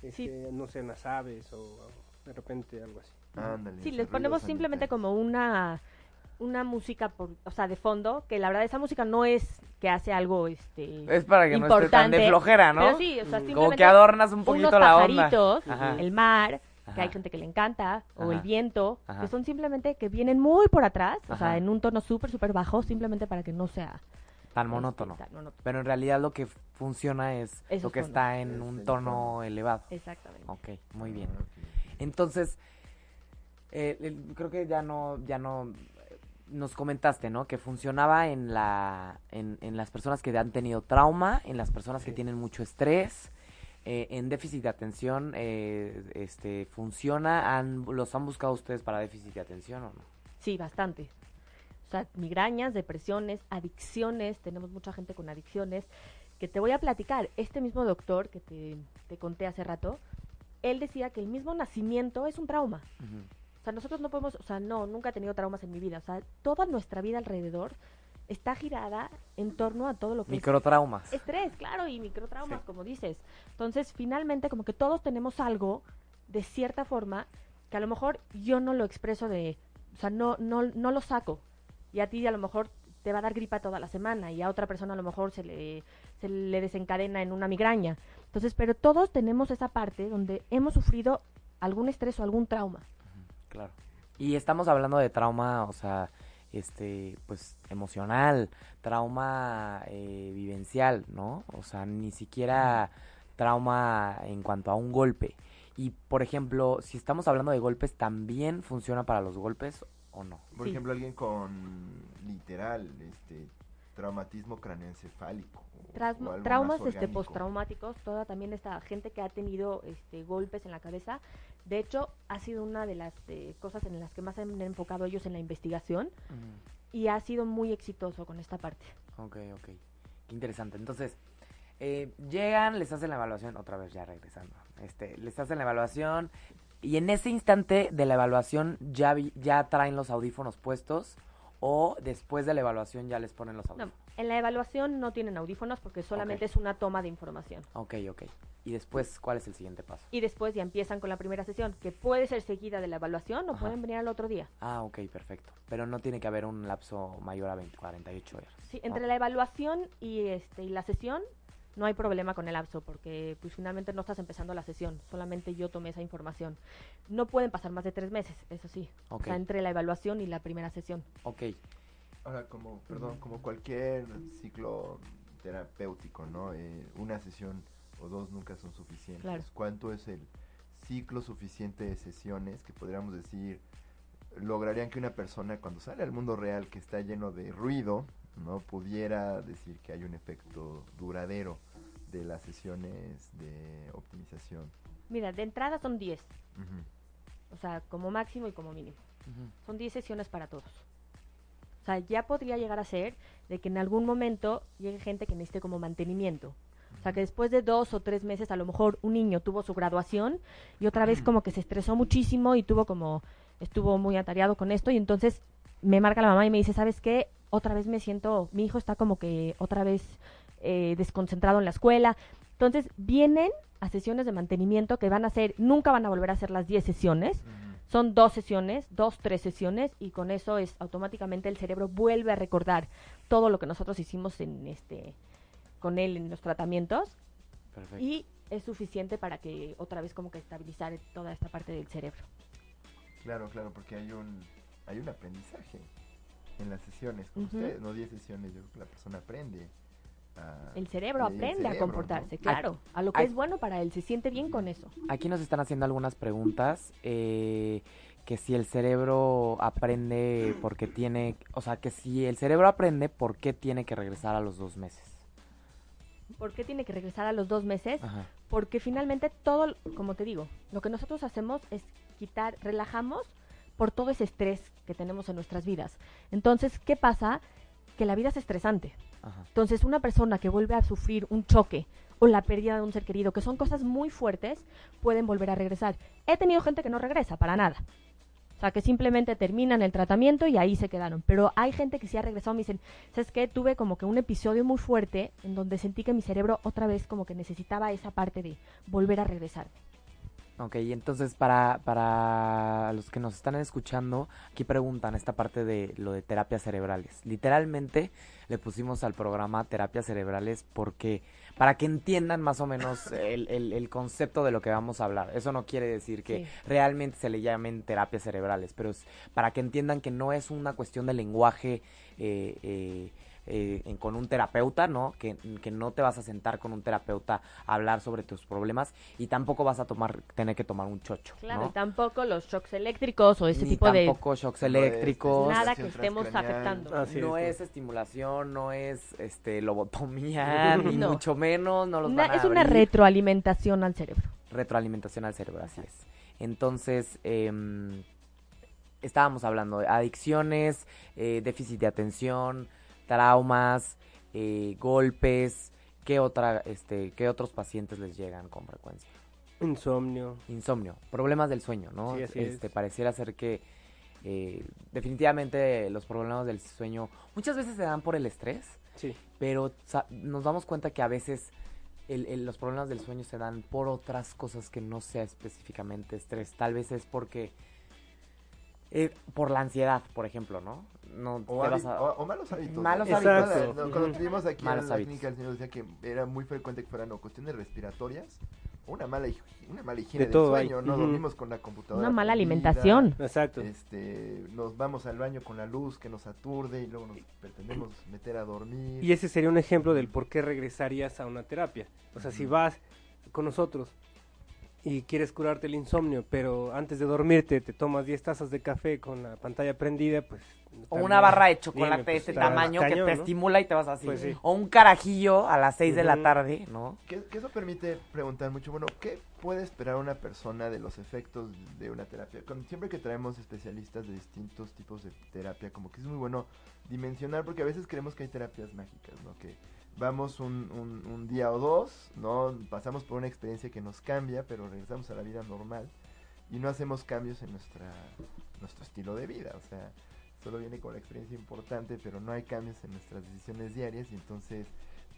este, no sé, las aves o, o de repente algo así. Ándale. Sí, les ponemos simplemente como una una música, por, o sea, de fondo, que la verdad esa música no es que hace algo, este... Es para que no esté tan de importante, flojera, ¿no? Pero sí, o sea, Como simplemente que adornas un poquito unos la onda. pajaritos, Ajá. el mar, que Ajá. hay gente que le encanta, o el Ajá. viento, Ajá. que son simplemente que vienen muy por atrás, o Ajá. sea, en un tono súper, súper bajo, simplemente para que no sea... Tan este, monótono. tan monótono. Pero en realidad lo que funciona es Esos lo que tonos. está en Es un tono tono. elevado. Exactamente. Ok, muy bien. Ah, ok. Entonces, eh, el- creo que ya no, ya no nos comentaste, ¿no? Que funcionaba en la, en, en las personas que han tenido trauma, en las personas que tienen mucho estrés, eh, en déficit de atención, eh, este, funciona, han, los han buscado ustedes para déficit de atención o no? Sí, bastante. O sea, migrañas, depresiones, adicciones, tenemos mucha gente con adicciones, que te voy a platicar. Este mismo doctor que te, te conté hace rato, él decía que el mismo nacimiento es un trauma. O sea, nosotros no podemos, o sea, no, nunca he tenido traumas en mi vida. O sea, toda nuestra vida alrededor está girada en torno a todo lo que es Microtraumas. Estrés, claro, y microtraumas, Sí. como dices. Entonces, finalmente, como que todos tenemos algo, de cierta forma, que a lo mejor yo no lo expreso de, o sea, no, no, no lo saco. Y a ti a lo mejor te va a dar gripa toda la semana y a otra persona a lo mejor se le, se le desencadena en una migraña. Entonces, pero todos tenemos esa parte donde hemos sufrido algún estrés o algún trauma. Claro. Y estamos hablando de trauma, o sea, este, pues emocional, trauma eh, vivencial, ¿no? O sea, ni siquiera trauma en cuanto a un golpe. Y, por ejemplo, si estamos hablando de golpes, ¿también funciona para los golpes o no? Por Sí. ejemplo, alguien con literal este traumatismo craneoencefálico. traumas este postraumáticos, toda también esta gente que ha tenido este golpes en la cabeza. De hecho, ha sido una de las eh, cosas en las que más han enfocado ellos en la investigación y ha sido muy exitoso con esta parte. Ok, ok. Qué interesante. Entonces, eh, llegan, les hacen la evaluación, otra vez ya regresando. Este, les hacen la evaluación y en ese instante de la evaluación ya, vi- ya traen los audífonos puestos o después de la evaluación ya les ponen los No, audífonos. en la evaluación no tienen audífonos porque solamente es una toma de información. Ok, ok. Y después, ¿cuál es el siguiente paso? Y después ya empiezan con la primera sesión, que puede ser seguida de la evaluación o Ajá. pueden venir al otro día. Ah, ok, perfecto. Pero no tiene que haber un lapso mayor a 20, 48 horas. Sí, entre la evaluación y este y la sesión no hay problema con el lapso porque pues finalmente no estás empezando la sesión, solamente yo tomé esa información. No pueden pasar más de tres meses, eso sí. Ok. O sea, entre la evaluación y la primera sesión. Ok, Ahora, como, perdón, como cualquier ciclo terapéutico, ¿no? Eh, una sesión o dos nunca son suficientes. Claro. ¿Cuánto es el ciclo suficiente de sesiones que podríamos decir lograrían que una persona cuando sale al mundo real que está lleno de ruido, no pudiera decir que hay un efecto duradero de las sesiones de optimización? Mira, de entrada son 10, Ujú. o sea, como máximo y como mínimo. Son 10 sesiones para todos. O sea, ya podría llegar a ser de que en algún momento llegue gente que necesite como mantenimiento. O sea, que después de dos o tres meses a lo mejor un niño tuvo su graduación y otra vez como que se estresó muchísimo y tuvo como, estuvo muy atareado con esto y entonces me marca la mamá y me dice, ¿sabes qué? Otra vez me siento, mi hijo está como que otra vez eh, desconcentrado en la escuela. Entonces vienen a sesiones de mantenimiento que van a ser, nunca van a volver a hacer las 10 sesiones, son dos sesiones, dos, tres sesiones, y con eso es automáticamente el cerebro vuelve a recordar todo lo que nosotros hicimos en este con él en los tratamientos perfecto. y es suficiente para que otra vez como que estabilizar toda esta parte del cerebro. Claro, claro, porque hay un hay un aprendizaje en las sesiones con ustedes, no 10 sesiones, yo creo que la persona aprende. a- El cerebro el aprende a comportarse, ¿no? claro, a lo que Ay. es bueno para él, se siente bien con eso. Aquí nos están haciendo algunas preguntas. eh, que si el cerebro aprende porque tiene, o sea, que si el cerebro aprende, ¿por qué tiene que regresar a los dos meses? ¿Por qué tiene que regresar a los dos meses? Ajá. Porque finalmente todo, como te digo, lo que nosotros hacemos es quitar, relajamos por todo ese estrés que tenemos en nuestras vidas. Entonces, ¿qué pasa? Que la vida es estresante. Ajá. Entonces, una persona que vuelve a sufrir un choque o la pérdida de un ser querido, que son cosas muy fuertes, pueden volver a regresar. He tenido gente que no regresa para nada. O sea, que simplemente terminan el tratamiento y ahí se quedaron. Pero hay gente que sí ha regresado. Me dicen, ¿sabes qué? Tuve como que un episodio muy fuerte en donde sentí que mi cerebro otra vez como que necesitaba esa parte de volver a regresar. Ok, y entonces para, para los que nos están escuchando, aquí preguntan esta parte de lo de terapias cerebrales. Literalmente le pusimos al programa terapias cerebrales porque para que entiendan más o menos el, el, el concepto de lo que vamos a hablar. Eso no quiere decir que Sí. realmente se le llamen terapias cerebrales, pero es para que entiendan que no es una cuestión de lenguaje eh, eh, eh, en- con un terapeuta, ¿no? Que, que no te vas a sentar con un terapeuta a hablar sobre tus problemas y tampoco vas a tomar, tener que tomar un chocho, Claro, ¿no? y tampoco los shocks eléctricos o ese Ni tipo de... tampoco shocks No es- eléctricos. Nada estimulación que estemos afectando. Así no es, estimulación, no es este lobotomía, ni No. mucho menos, no los Una- van a es una abrir. retroalimentación al cerebro. retroalimentación al cerebro, así es. Entonces, em, estábamos hablando de adicciones, eh, déficit de atención, traumas, eh, golpes, ¿qué, otra, este, ¿qué otros pacientes les llegan con frecuencia? Insomnio. Insomnio, problemas del sueño, ¿no? Sí, así este, es. Pareciera ser que eh, definitivamente los problemas del sueño muchas veces se dan por el estrés, Sí. pero nos damos cuenta que a veces el- el- los problemas del sueño se dan por otras cosas que no sea específicamente estrés. Tal vez es porque... eh, por la ansiedad, por ejemplo, ¿no? No O, te hábi- vas a- o- o malos hábitos. Malos ¿no? hábitos. No, Cuando Ujú. estuvimos aquí Malos en la hábitos. clínica, el señor decía que era muy frecuente que fueran o cuestiones respiratorias o una mala, una mala higiene De del todo hay. sueño. No Ujú. dormimos con la computadora. Una mala alimentación. Exacto. Este, nos vamos al baño con la luz que nos aturde y luego nos pretendemos meter a dormir. Y ese sería un ejemplo del por qué regresarías a una terapia. O sea, si vas con nosotros y quieres curarte el insomnio, pero antes de dormirte te tomas 10 tazas de café con la pantalla prendida, pues... O una barra de chocolate dime, de pues, este está tamaño que te ¿no? estimula y te vas así. Pues sí. O un carajillo a las 6 de la tarde, ¿no? Que, que eso permite preguntar mucho, bueno, ¿qué puede esperar una persona de los efectos de una terapia? Con- siempre que traemos especialistas de distintos tipos de terapia, como que es muy bueno dimensionar, porque a veces creemos que hay terapias mágicas, ¿no? Que vamos un, un- un día o dos, ¿no? Pasamos por una experiencia que nos cambia, pero regresamos a la vida normal y no hacemos cambios en nuestra, nuestro estilo de vida, o sea, solo viene con la experiencia importante, pero no hay cambios en nuestras decisiones diarias y entonces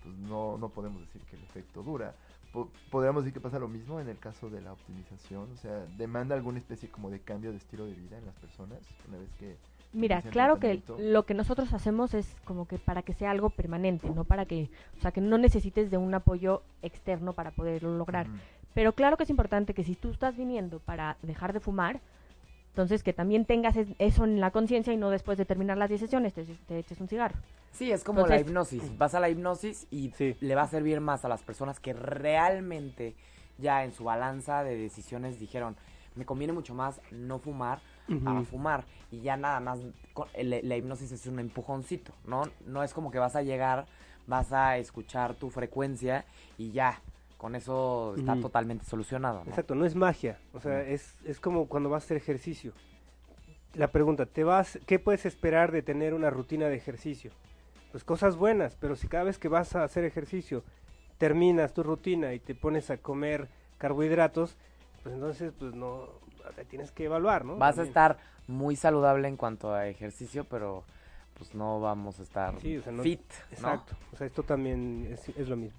pues no, no podemos decir que el efecto dura. Po- podríamos decir que pasa lo mismo en el caso de la optimización, o sea, demanda alguna especie como de cambio de estilo de vida en las personas una vez que... Mira, claro que lo que nosotros hacemos es como que para que sea algo permanente, no para que, o sea, que no necesites de un apoyo externo para poderlo lograr. Pero claro que es importante que si tú estás viniendo para dejar de fumar, entonces que también tengas es- eso en la conciencia y no después de terminar las 10 sesiones te, te eches un cigarro. Sí, es como la hipnosis. Vas a la hipnosis y Sí. le va a servir más a las personas que realmente ya en su balanza de decisiones dijeron, me conviene mucho más no fumar a fumar y ya nada más la, la hipnosis es un empujoncito, ¿no? No es como que vas a llegar, vas a escuchar tu frecuencia y ya, con eso está totalmente solucionado, ¿no? Exacto, no es magia, o sea, es, es como cuando vas a hacer ejercicio. La pregunta, ¿te vas, ¿qué puedes esperar de tener una rutina de ejercicio? Pues cosas buenas, pero si cada vez que vas a hacer ejercicio terminas tu rutina y te pones a comer carbohidratos, pues entonces pues no, te tienes que evaluar, ¿no? Vas a También. estar muy saludable en cuanto a ejercicio, pero pues no vamos a estar Sí, o sea, no- fit, ¿no? Exacto, o sea, esto también es, es lo mismo.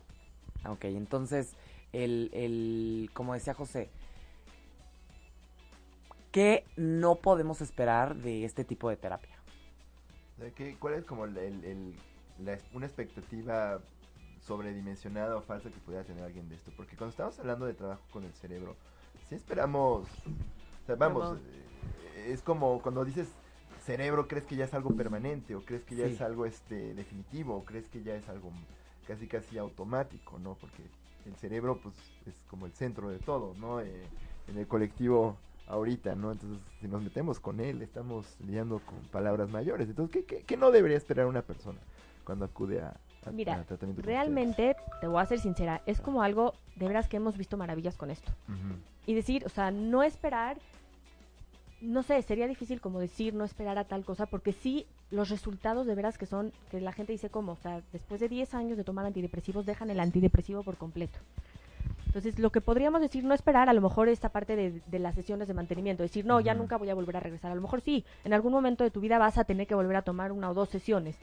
Ok, entonces, el, el, como decía José, ¿qué no podemos esperar de este tipo de terapia? Sea, ¿qué- ¿Cuál es como el, el- el- la una expectativa sobredimensionada o falsa que pudiera tener alguien de esto? Porque cuando estamos hablando de trabajo con el cerebro, si esperamos, o sea, vamos, Vamos. eh, es como cuando dices cerebro, crees que ya es algo permanente o crees que ya Sí. es algo este definitivo o crees que ya es algo casi casi automático, ¿no? Porque el cerebro pues es como el centro de todo, ¿no? Eh, en el colectivo ahorita, ¿no? Entonces, si nos metemos con él, estamos lidiando con palabras mayores. Entonces, ¿qué, qué, qué no debería esperar una persona cuando acude a- Mira, Realmente, te voy a ser sincera, es como algo de veras que hemos visto maravillas con esto. Y decir, o sea, no esperar, no sé, sería difícil como decir no esperar a tal cosa, porque sí, los resultados de veras que son, que la gente dice como, o sea, después de 10 años de tomar antidepresivos, dejan el antidepresivo por completo. Entonces, lo que podríamos decir, no esperar, a lo mejor esta parte de, de las sesiones de mantenimiento, decir, no, ya nunca voy a volver a regresar. A lo mejor sí, en algún momento de tu vida vas a tener que volver a tomar una o dos sesiones.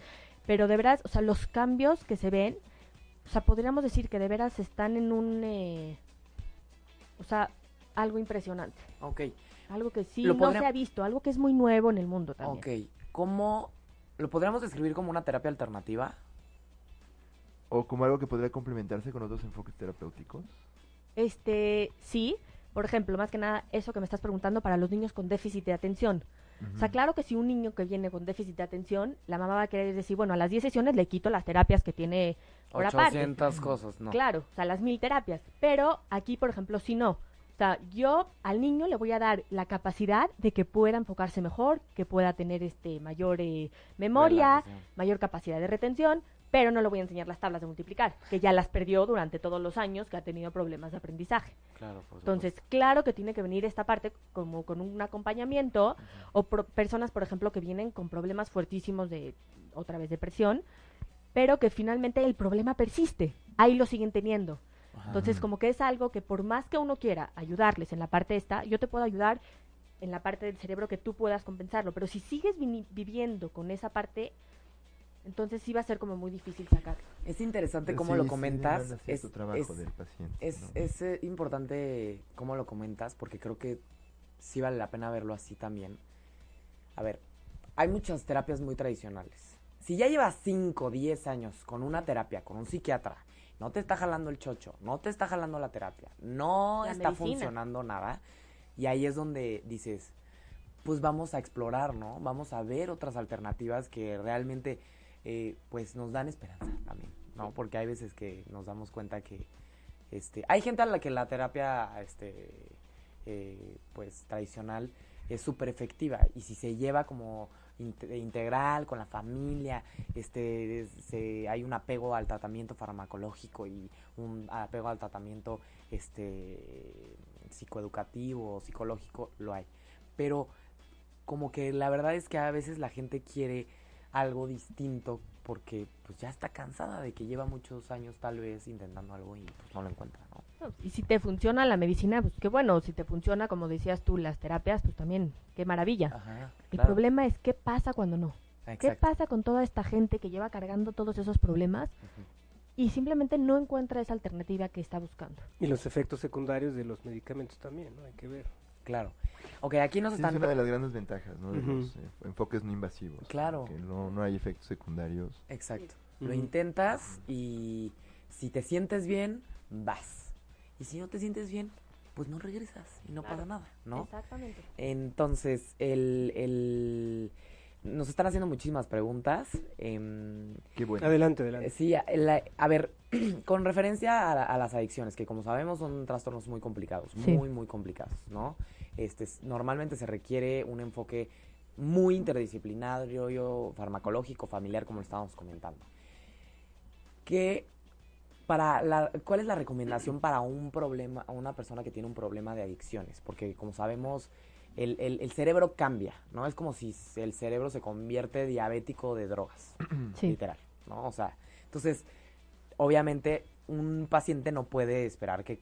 Pero de veras, o sea, los cambios que se ven, o sea, podríamos decir que de veras están en un, eh, o sea, algo impresionante. Ok, Algo que sí Lo no se ha visto, algo que es muy nuevo en el mundo también. ok. ¿Cómo lo podríamos describir como una terapia alternativa? O como algo que podría complementarse con otros enfoques terapéuticos. Este, sí, por ejemplo, más que nada eso que me estás preguntando para los niños con déficit de atención. O sea, claro que si un niño que viene con déficit de atención, la mamá va a querer decir, bueno, a las 10 sesiones le quito las terapias que tiene por aparte. 800 cosas, ¿no? Claro, o sea, las mil terapias. Pero aquí, por ejemplo, si no. O sea, yo al niño le voy a dar la capacidad de que pueda enfocarse mejor, que pueda tener este mayor eh, memoria, mayor capacidad de retención, pero no le voy a enseñar las tablas de multiplicar, que ya las perdió durante todos los años que ha tenido problemas de aprendizaje. Claro, por Entonces, claro que tiene que venir esta parte como con un acompañamiento o pro- personas, por ejemplo, que vienen con problemas fuertísimos de otra vez depresión, pero que finalmente el problema persiste. Ahí lo siguen teniendo. Entonces, como que es algo que por más que uno quiera ayudarles en la parte esta, yo te puedo ayudar en la parte del cerebro que tú puedas compensarlo, pero si sigues viviendo con esa parte, entonces sí va a ser como muy difícil sacarlo. Es interesante cómo sí, lo comentas. es, cierto trabajo es- del paciente. es, ¿no? es, eh, importante cómo lo comentas porque creo que sí vale la pena verlo así también. A ver, hay muchas terapias muy tradicionales. Si ya llevas 5, 10 años con una terapia, con un psiquiatra, no te está jalando el chocho, no te está jalando la terapia, no La está medicina. funcionando nada, y ahí es donde dices, pues vamos a explorar, ¿no? Vamos a ver otras alternativas que realmente eh, pues nos dan esperanza también, ¿no? Porque hay veces que nos damos cuenta que este hay gente a la que la terapia este eh, pues tradicional es súper efectiva y si se lleva como inte- integral con la familia este es- se- hay un apego al tratamiento farmacológico y un apego al tratamiento este psicoeducativo o psicológico lo hay pero como que la verdad es que a veces la gente quiere algo distinto porque pues ya está cansada de que lleva muchos años tal vez intentando algo y pues no lo encuentra, ¿no? No, Y si te funciona la medicina, pues qué bueno. Si te funciona, como decías tú, las terapias, pues también, qué maravilla. Ajá. El claro. problema es qué pasa cuando no. ¿Qué pasa con toda esta gente que lleva cargando todos esos problemas y simplemente no encuentra esa alternativa que está buscando? Y los efectos secundarios de los medicamentos también, ¿no? Hay que ver. Claro. Ok, aquí nos Sí, están... es una de las grandes ventajas, ¿no? De los eh, enfoques no invasivos. Claro. Que no, no hay efectos secundarios. Exacto. Lo intentas y si te sientes bien, vas. Y si no te sientes bien, pues no regresas y no Claro. pasa nada, ¿no? Exactamente. Entonces, el, el... Nos están haciendo muchísimas preguntas. em, Qué bueno. Adelante, adelante. Sí, a, la- a ver, con referencia a, la- a las adicciones, que como sabemos son trastornos muy complicados, Sí. muy, muy complicados, ¿no? Este, normalmente se requiere un enfoque muy interdisciplinario, farmacológico, familiar, como lo estábamos comentando. ¿Qué, para la, ¿Cuál es la recomendación para un problema, a una persona que tiene un problema de adicciones? Porque como sabemos, el, el- el cerebro cambia, ¿no? Es como si el cerebro se convierte diabético de drogas Sí. literal, ¿no? O sea, entonces, obviamente, un paciente no puede esperar que,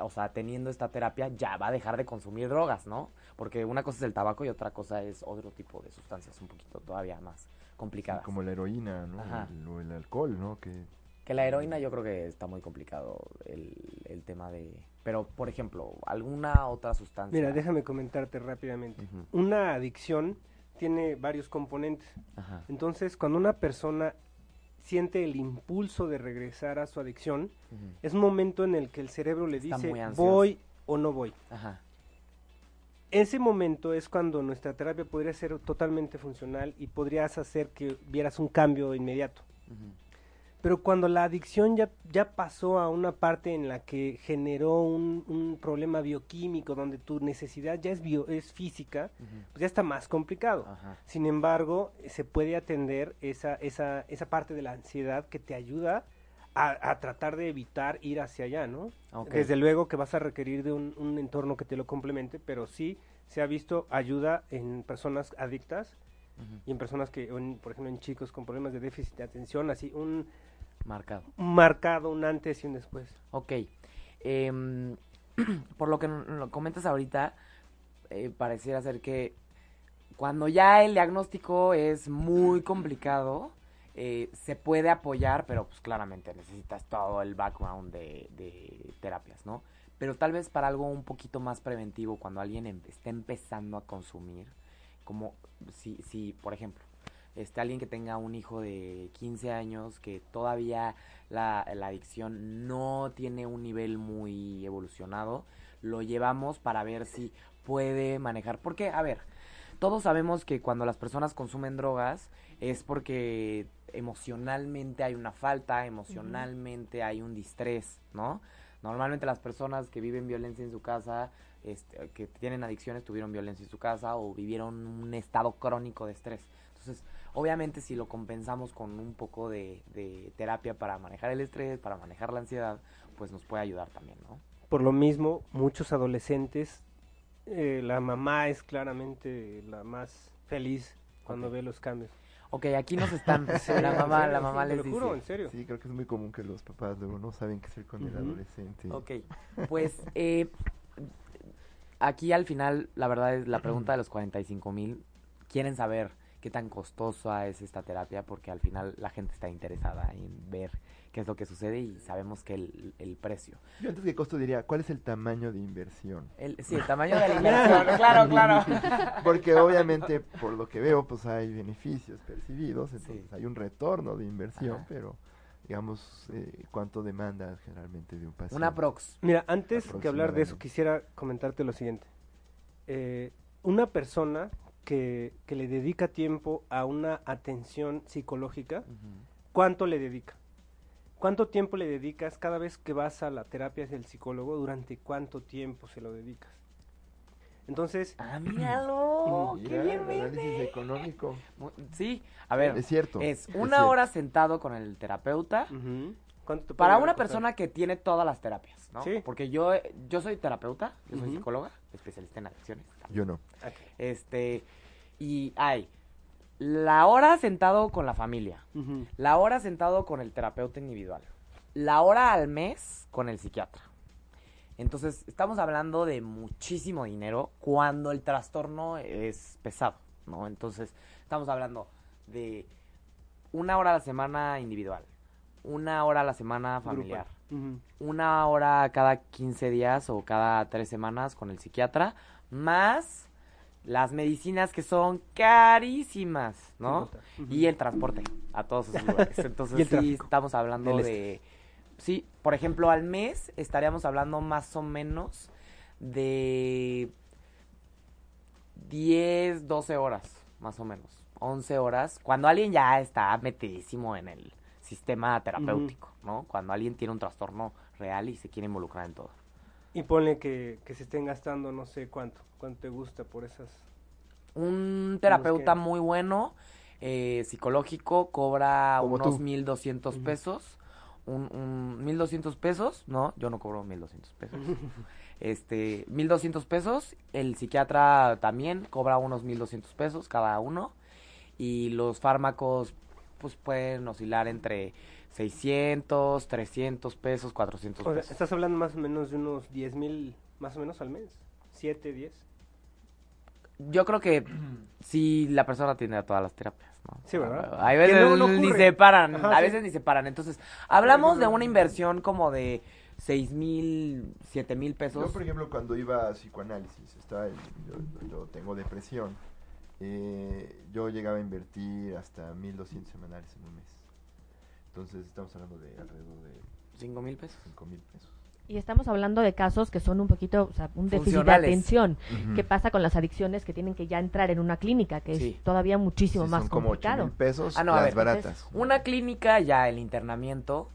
o sea, teniendo esta terapia, ya va a dejar de consumir drogas, ¿no? Porque una cosa es el tabaco y otra cosa es otro tipo de sustancias un poquito todavía más complicadas. Como la heroína, ¿no? El- o el alcohol, ¿no? Que Que la heroína yo creo que está muy complicado el, el tema de... Pero, por ejemplo, alguna otra sustancia... Mira, déjame comentarte rápidamente. Una adicción tiene varios componentes. Ajá. Entonces, cuando una persona siente el impulso de regresar a su adicción, es un momento en el que el cerebro le Está dice voy o no voy. Ajá. Ese momento es cuando nuestra terapia podría ser totalmente funcional y podrías hacer que vieras un cambio inmediato. Pero cuando la adicción ya, ya pasó a una parte en la que generó un, un problema bioquímico, donde tu necesidad ya es, bio, es física, pues ya está más complicado. Ajá. Sin embargo, eh, se puede atender esa, esa, esa parte de la ansiedad que te ayuda a, a tratar de evitar ir hacia allá, ¿no? Desde luego que vas a requerir de un, un entorno que te lo complemente, pero sí se ha visto ayuda en personas adictas y en personas que, en- por ejemplo, en chicos con problemas de déficit de atención, así un, Marcado. un marcado, un antes y un después. Ok. Em, por lo que lo comentas ahorita, eh, pareciera ser que cuando ya el diagnóstico es muy complicado, eh, se puede apoyar, pero pues claramente necesitas todo el background de, de terapias, ¿no? pero tal vez para algo un poquito más preventivo, cuando alguien em- está empezando a consumir, como si, si por ejemplo, este, alguien que tenga un hijo de 15 años que todavía la, la adicción no tiene un nivel muy evolucionado, lo llevamos para ver si puede manejar. Porque, a ver, todos sabemos que cuando las personas consumen drogas es porque emocionalmente hay una falta, emocionalmente hay un distrés, ¿no? Normalmente las personas que viven violencia en su casa, este, que tienen adicciones, tuvieron violencia en su casa o vivieron un estado crónico de estrés. Entonces, obviamente si lo compensamos con un poco de, de terapia para manejar el estrés, para manejar la ansiedad, pues nos puede ayudar también, ¿no? Por lo mismo, muchos adolescentes, eh, la mamá es claramente la más feliz cuando Ok. ve los cambios. Ok, aquí nos están, Sí, la en mamá, serio, la sí, mamá te les lo juro, en dice. serio. Sí, creo que es muy común que los papás luego no saben qué hacer con el Ujú. adolescente. Ok, pues eh, aquí al final, la verdad es la pregunta de los 45 mil, quieren saber qué tan costosa es esta terapia porque al final la gente está interesada en ver qué es lo que sucede y sabemos que el, el precio. Yo antes que costo diría, ¿cuál es el tamaño de inversión? El, sí, el tamaño de la inversión, claro, claro. Porque obviamente, por lo que veo, pues hay beneficios percibidos, entonces Sí. hay un retorno de inversión, Ajá. pero digamos, eh, ¿cuánto demanda generalmente de un paciente? Una prox. Mira, antes que hablar de eso, quisiera comentarte lo siguiente. Eh, una persona que, que le dedica tiempo a una atención psicológica, ¿cuánto le dedica? ¿Cuánto tiempo le dedicas cada vez que vas a la terapia del psicólogo? ¿Durante cuánto tiempo se lo dedicas? Entonces, Ah, míralo, qué bien análisis económico. Sí, a ver, Es cierto. es es una cierto. hora sentado con el terapeuta. ¿cuánto te Para una costar? persona que tiene todas las terapias, ¿no? Sí. Porque yo, yo soy terapeuta, yo soy psicóloga, especialista en adicciones. Yo no. Este, y hay la hora sentado con la familia, la hora sentado con el terapeuta individual, la hora al mes con el psiquiatra. Entonces, estamos hablando de muchísimo dinero cuando el trastorno es pesado, ¿no? Entonces, estamos hablando de una hora a la semana individual, una hora a la semana familiar, una hora cada 15 días o cada tres semanas con el psiquiatra, más las medicinas que son carísimas, ¿no? Y el transporte a todos esos lugares. Entonces sí estamos hablando de... Sí, por ejemplo, al mes estaríamos hablando más o menos de 10, 12 horas, más o menos. 11 horas. Cuando alguien ya está metidísimo en el sistema terapéutico, ¿no? Cuando alguien tiene un trastorno real y se quiere involucrar en todo. Y ponle que, que se estén gastando no sé cuánto, cuánto te gusta por esas... Un terapeuta que- muy bueno, eh, psicológico, cobra Como unos tú. 1.200 Ujú. pesos. Un, un 1.200 pesos, no, yo no cobro 1.200 pesos. este, 1.200 pesos. El psiquiatra también cobra unos 1.200 pesos cada uno. Y los fármacos, pues pueden oscilar entre 600, 300 pesos, 400 O sea, pesos. estás hablando más o menos de unos 10 mil, más o menos al mes. 7, 10. Yo creo que si la persona tiene todas las terapias. Sí, ¿verdad? Hay Que veces no ni se paran, Ajá, a sí. veces ni se paran. Entonces, hablamos de una inversión como de seis mil, siete mil pesos. Yo, por ejemplo, cuando iba a psicoanálisis, estaba el- yo, yo tengo depresión, eh, yo llegaba a invertir hasta 1.200 semanales en un mes. Entonces estamos hablando de alrededor de Cinco mil pesos. 5.000 pesos. Y estamos hablando de casos que son un poquito, o sea, un déficit de atención. Ujú. ¿Qué pasa con las adicciones que tienen que ya entrar en una clínica, que Sí. es todavía muchísimo Sí, más son como 8 complicado? mil pesos Ah, no, a las ver, baratas. Una clínica, ya el internamiento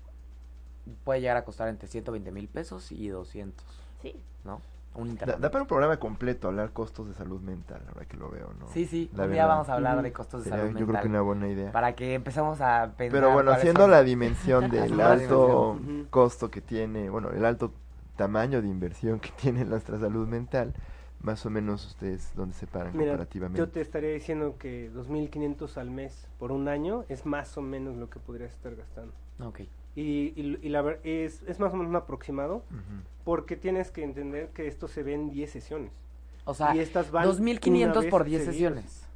puede llegar a costar entre 120 mil pesos y 200, Sí. ¿no? Un Da, para un programa completo hablar costos de salud mental, ahora que lo veo, ¿no? Sí, sí, La un día verdad. vamos a hablar de costos de Sería, salud yo creo que mental. una buena idea. Para que empecemos a pensar. Pero bueno, haciendo son- la dimensión del alto dimensión. Costo que tiene, bueno, el alto tamaño de inversión que tiene nuestra salud mental, más o menos ustedes dónde se paran Mira, comparativamente. yo te estaría diciendo que 2.500 al mes por un año es más o menos lo que podrías estar gastando. Ok. Y, y, y la ver- es, es más o menos un aproximado Ujú. Porque tienes que entender que esto se ve en 10 sesiones. O sea, y estas van 2.500 una por vez 10 seguidas. sesiones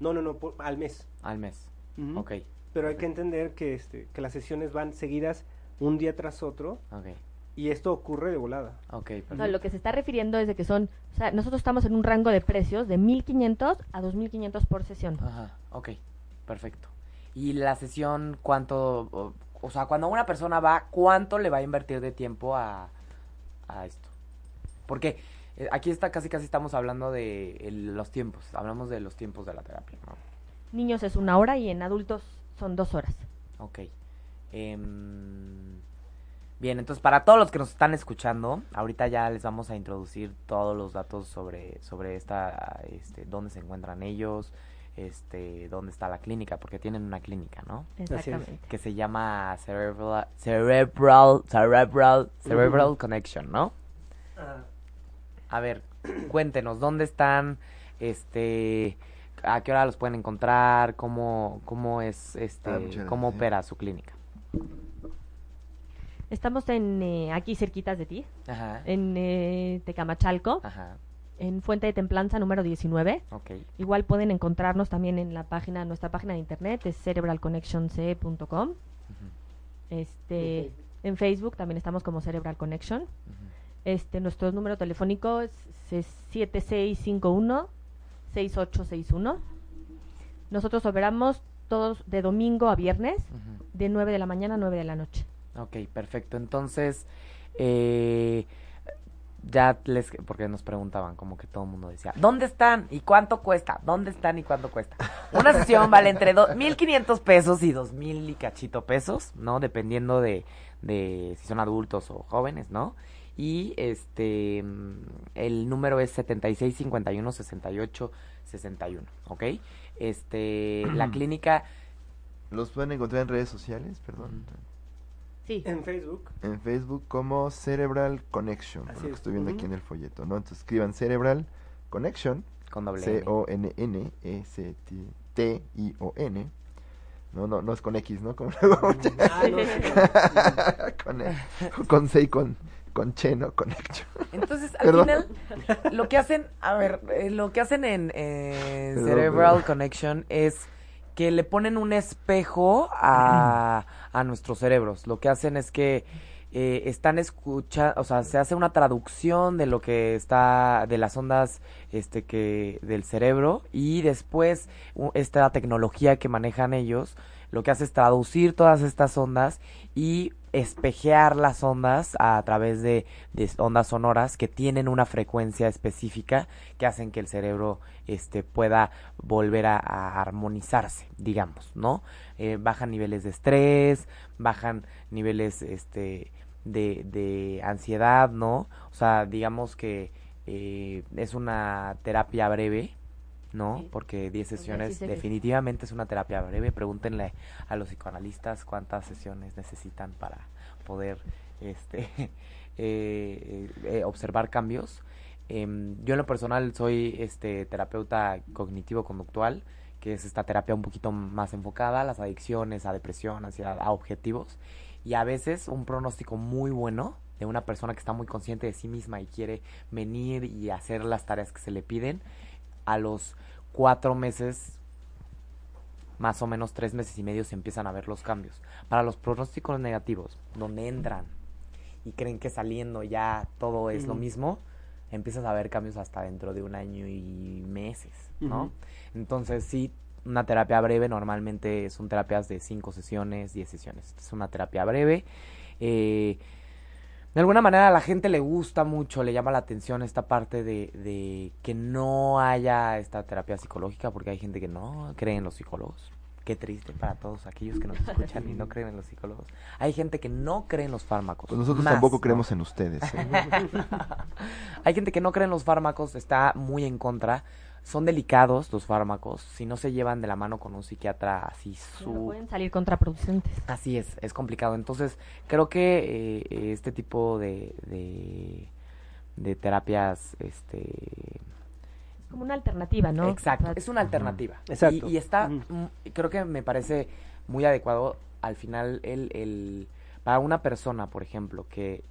No, no, no, por- al mes. al mes. Ujú. Ok, Pero hay que entender que, este, que las sesiones van seguidas un día tras otro ok. Y esto ocurre de volada. Ok, O perfecto. sea, lo que se está refiriendo es de que son, o sea, nosotros estamos en un rango de precios de 1500 a 2500 por sesión. Ajá, ok, perfecto. ¿Y la sesión cuánto, o, o sea, cuando una persona va, cuánto le va a invertir de tiempo a, a esto? Porque eh, aquí está casi casi estamos hablando de el- los tiempos, hablamos de los tiempos de la terapia, ¿no? Niños es una hora y en adultos son dos horas. Ok. Em, bien, entonces para todos los que nos están escuchando, ahorita ya les vamos a introducir todos los datos sobre, sobre esta, este, dónde se encuentran ellos, este, dónde está la clínica, porque tienen una clínica, ¿no? es. Exactamente. Que se llama Cerebral, Cerebral, Cerebral, Cerebral Connection, ¿no? A ver, cuéntenos, ¿dónde están? Este, ¿a qué hora los pueden encontrar? ¿Cómo, cómo es, este, Ah, cómo opera su clínica? Estamos en eh, aquí cerquitas de ti, Ajá. en eh, Tecamachalco, Ajá, en Fuente de Templanza número 19. ok. Igual pueden encontrarnos también en la página, nuestra página de internet, es cerebralconnectionce.com. ujú, Este, en Facebook también estamos como Cerebral Connection. Este, nuestro número telefónico es, es 7651-6861. Nosotros operamos todos de domingo a viernes, de 9 de la mañana a 9 de la noche. Ok, perfecto. Entonces, eh, ya les, porque nos preguntaban, como que todo el mundo decía, ¿dónde están y cuánto cuesta? ¿Dónde están y cuánto cuesta? Una sesión vale entre do- 1.500 pesos y 2.000 y cachito pesos, ¿no? Dependiendo de, de si son adultos o jóvenes, ¿no? Y este, el número es 7651 68 61, ¿ok? Este, la clínica, Los pueden encontrar en redes sociales, perdón. Sí, En Facebook. En Facebook como Cerebral Connection, por lo que es. estoy viendo aquí en el folleto, ¿no? Entonces escriban Cerebral Connection, con doble N. C-O-N-N-E-C-T-I-O-N. No, no, no es con X, ¿no? Como luego mucha- Ah, no, sí. con, E, con C y con, con Che, ¿no? Connection. Entonces, al Perdón. final, lo que hacen, a ver, eh, lo que hacen en eh, Cerebral. Connection es que le ponen un espejo a, a nuestros cerebros. Lo que hacen es que eh, están escuchando, o sea, se hace una traducción de lo que está, de las ondas, este, que, del cerebro y después esta tecnología que manejan ellos, lo que hace es traducir todas estas ondas y espejear las ondas a través de, de ondas sonoras que tienen una frecuencia específica que hacen que el cerebro este pueda volver a armonizarse digamos no Eh, bajan niveles de estrés bajan niveles este de, de ansiedad no o sea digamos que eh, es una terapia breve ¿no? Sí. Porque 10 sí sesiones definitivamente es una terapia breve. Pregúntenle a los psicoanalistas cuántas sesiones necesitan para poder este eh, eh, observar cambios. Em, yo en lo personal soy este terapeuta cognitivo-conductual, que es esta terapia un poquito más enfocada a las adicciones, a depresión, ansiedad, a objetivos. Y a veces un pronóstico muy bueno de una persona que está muy consciente de sí misma y quiere venir y hacer las tareas que se le piden, a los cuatro meses, más o menos tres meses y medio, se empiezan a ver los cambios. Para los pronósticos negativos, donde entran y creen que saliendo ya todo es lo Ujú. mismo, empiezas a ver cambios hasta dentro de un año y meses, ¿no? Entonces, sí, una terapia breve normalmente son terapias de cinco sesiones, 10 sesiones. Es una terapia breve. eh, de alguna manera a la gente le gusta mucho, le llama la atención esta parte de, de que no haya esta terapia psicológica, porque hay gente que no cree en los psicólogos. Qué triste para todos aquellos que nos escuchan y no creen en los psicólogos. Hay gente que no cree en los fármacos. Pues nosotros más, tampoco ¿no? creemos en ustedes. ¿eh? Hay gente que no cree en los fármacos, está muy en contra. Son delicados los fármacos. Si no se llevan de la mano con un psiquiatra así su... pueden salir contraproducentes. Así es, es complicado. Entonces, creo que eh, este tipo de, de, de terapias, este... Es como una alternativa, ¿no? Exacto, es una alternativa. Exacto. Y, y está, mm, creo que me parece muy adecuado al final el, el para una persona, por ejemplo, que,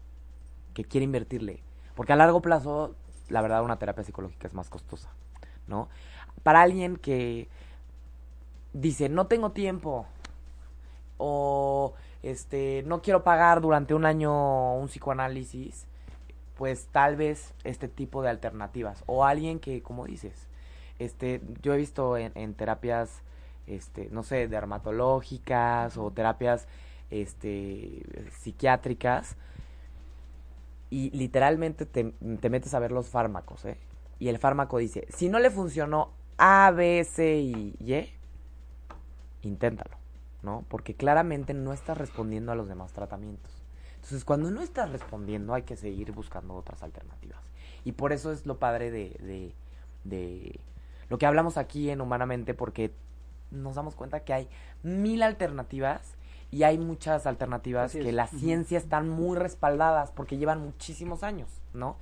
que quiere invertirle, porque a largo plazo, la verdad, una terapia psicológica es más costosa, ¿no? Para alguien que dice, no tengo tiempo, o este no quiero pagar durante un año un psicoanálisis, pues tal vez este tipo de alternativas o alguien que como dices, este yo he visto en, terapias este no sé, dermatológicas o terapias este psiquiátricas y literalmente te, te metes a ver los fármacos, ¿eh? Y el fármaco dice, si no le funcionó A, B, C y Y, inténtalo, ¿no? Porque claramente no estás respondiendo a los demás tratamientos. Entonces, cuando no estás respondiendo, hay que seguir buscando otras alternativas. Y por eso es lo padre de, de, de lo que hablamos aquí en Humanamente, porque nos damos cuenta que hay mil alternativas y hay muchas alternativas Así que es. la ciencia están muy respaldadas porque llevan muchísimos años, ¿no?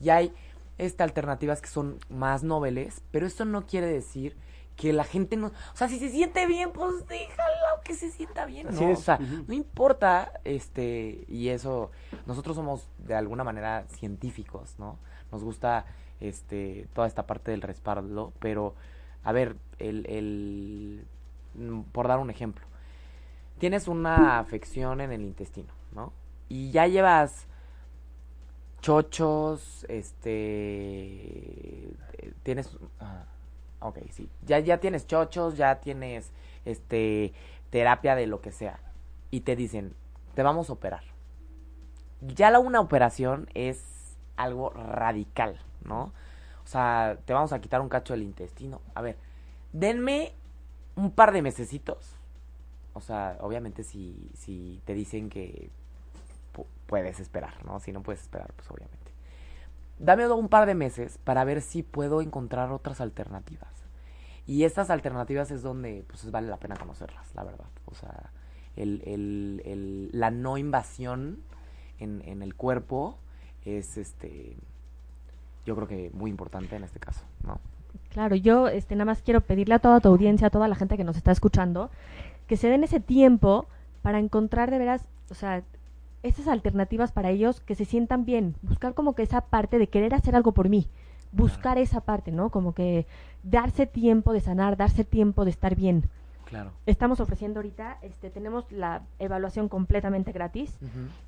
Y hay este, alternativas que son más noveles, pero eso no quiere decir que la gente no... O sea, si se siente bien, pues déjalo que se sienta bien, Así ¿no? es, O sea, no importa, este, y eso, nosotros somos de alguna manera científicos, ¿no? Nos gusta, este, toda esta parte del respaldo, pero, a ver, el, el, por dar un ejemplo, tienes una afección en el intestino, ¿no? Y ya llevas chochos, este, tienes, ah, ok, sí, ya, ya tienes chochos, ya tienes, este, terapia de lo que sea, y te dicen, te vamos a operar. Ya la una operación es algo radical, ¿no? O sea, te vamos a quitar un cacho del intestino. A ver, denme un par de mesecitos. O sea, obviamente si, si te dicen que pu- puedes esperar, ¿no? Si no puedes esperar, pues obviamente. Dame un par de meses para ver si puedo encontrar otras alternativas. Y estas alternativas es donde pues vale la pena conocerlas, la verdad. O sea, el, el, el- la no invasión en, en el cuerpo es este yo creo que muy importante en este caso, ¿no? Claro, yo este, nada más quiero pedirle a toda tu audiencia, a toda la gente que nos está escuchando, que se den ese tiempo para encontrar de veras, o sea, esas alternativas para ellos que se sientan bien, buscar como que esa parte de querer hacer algo por mí, buscar esa parte, ¿no? Como que darse tiempo de sanar, darse tiempo de estar bien. Claro. Estamos ofreciendo ahorita, este, tenemos la evaluación completamente gratis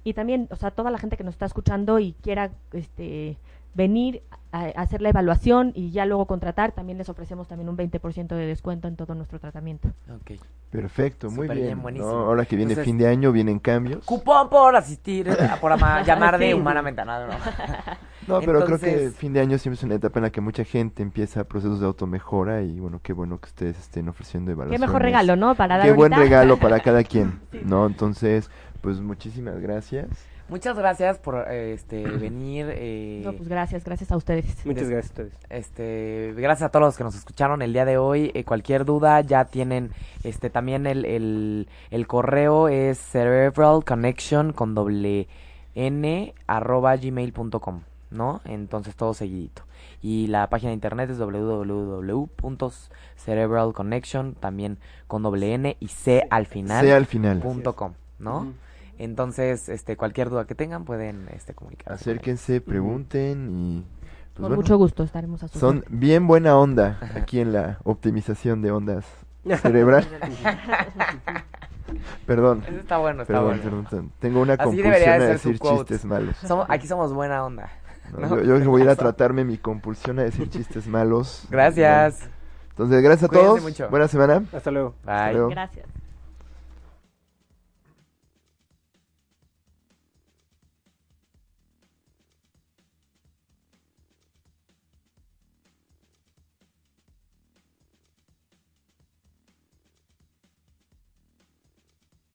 y también, o sea, toda la gente que nos está escuchando y quiera este venir a, hacer la evaluación y ya luego contratar, también les ofrecemos también un 20% de descuento en todo nuestro tratamiento. Ok. Perfecto, muy Súper bien. bien, ¿no? Ahora que viene Entonces- fin de año, vienen cambios. Cupón por asistir, eh, por ama- llamar de Sí. humanamente. No, no, no. Pero creo que Entonces- fin de año siempre es una etapa en la que mucha gente empieza procesos de automejora y bueno, qué bueno que ustedes estén ofreciendo Qué evaluaciones. mejor regalo, ¿no? Para dar Qué buen ahorita. regalo para cada quien, ¿no? Entonces, pues muchísimas gracias. Muchas gracias por este venir. eh, No, pues gracias, gracias a ustedes. Muchas gracias a ustedes. Este, gracias a todos los que nos escucharon el día de hoy. Eh, cualquier duda ya tienen, este, también el, el, el correo es cerebral connection con doble n arroba gmail.com, ¿no? Entonces todo seguidito. Y la página de internet es www.cerebralconnection también con doble n y c al final Sea al final. punto com, ¿no? Entonces, este, cualquier duda que tengan pueden, este, comunicarse. Acérquense, pregunten y pues Con bueno, mucho gusto estaremos a sus son bien buena onda aquí en la optimización de ondas cerebral. Perdón. Eso está bueno, está Perdón, bueno. perdón, tengo una Así compulsión a su decir chistes malos. Somos- aquí somos buena onda. ¿no? ¿no? Yo, yo voy a ir a tratarme mi compulsión a decir chistes malos. Gracias. Bueno, entonces, gracias a Cuídense todos. mucho. Buena semana. Hasta luego. Bye. luego. Gracias.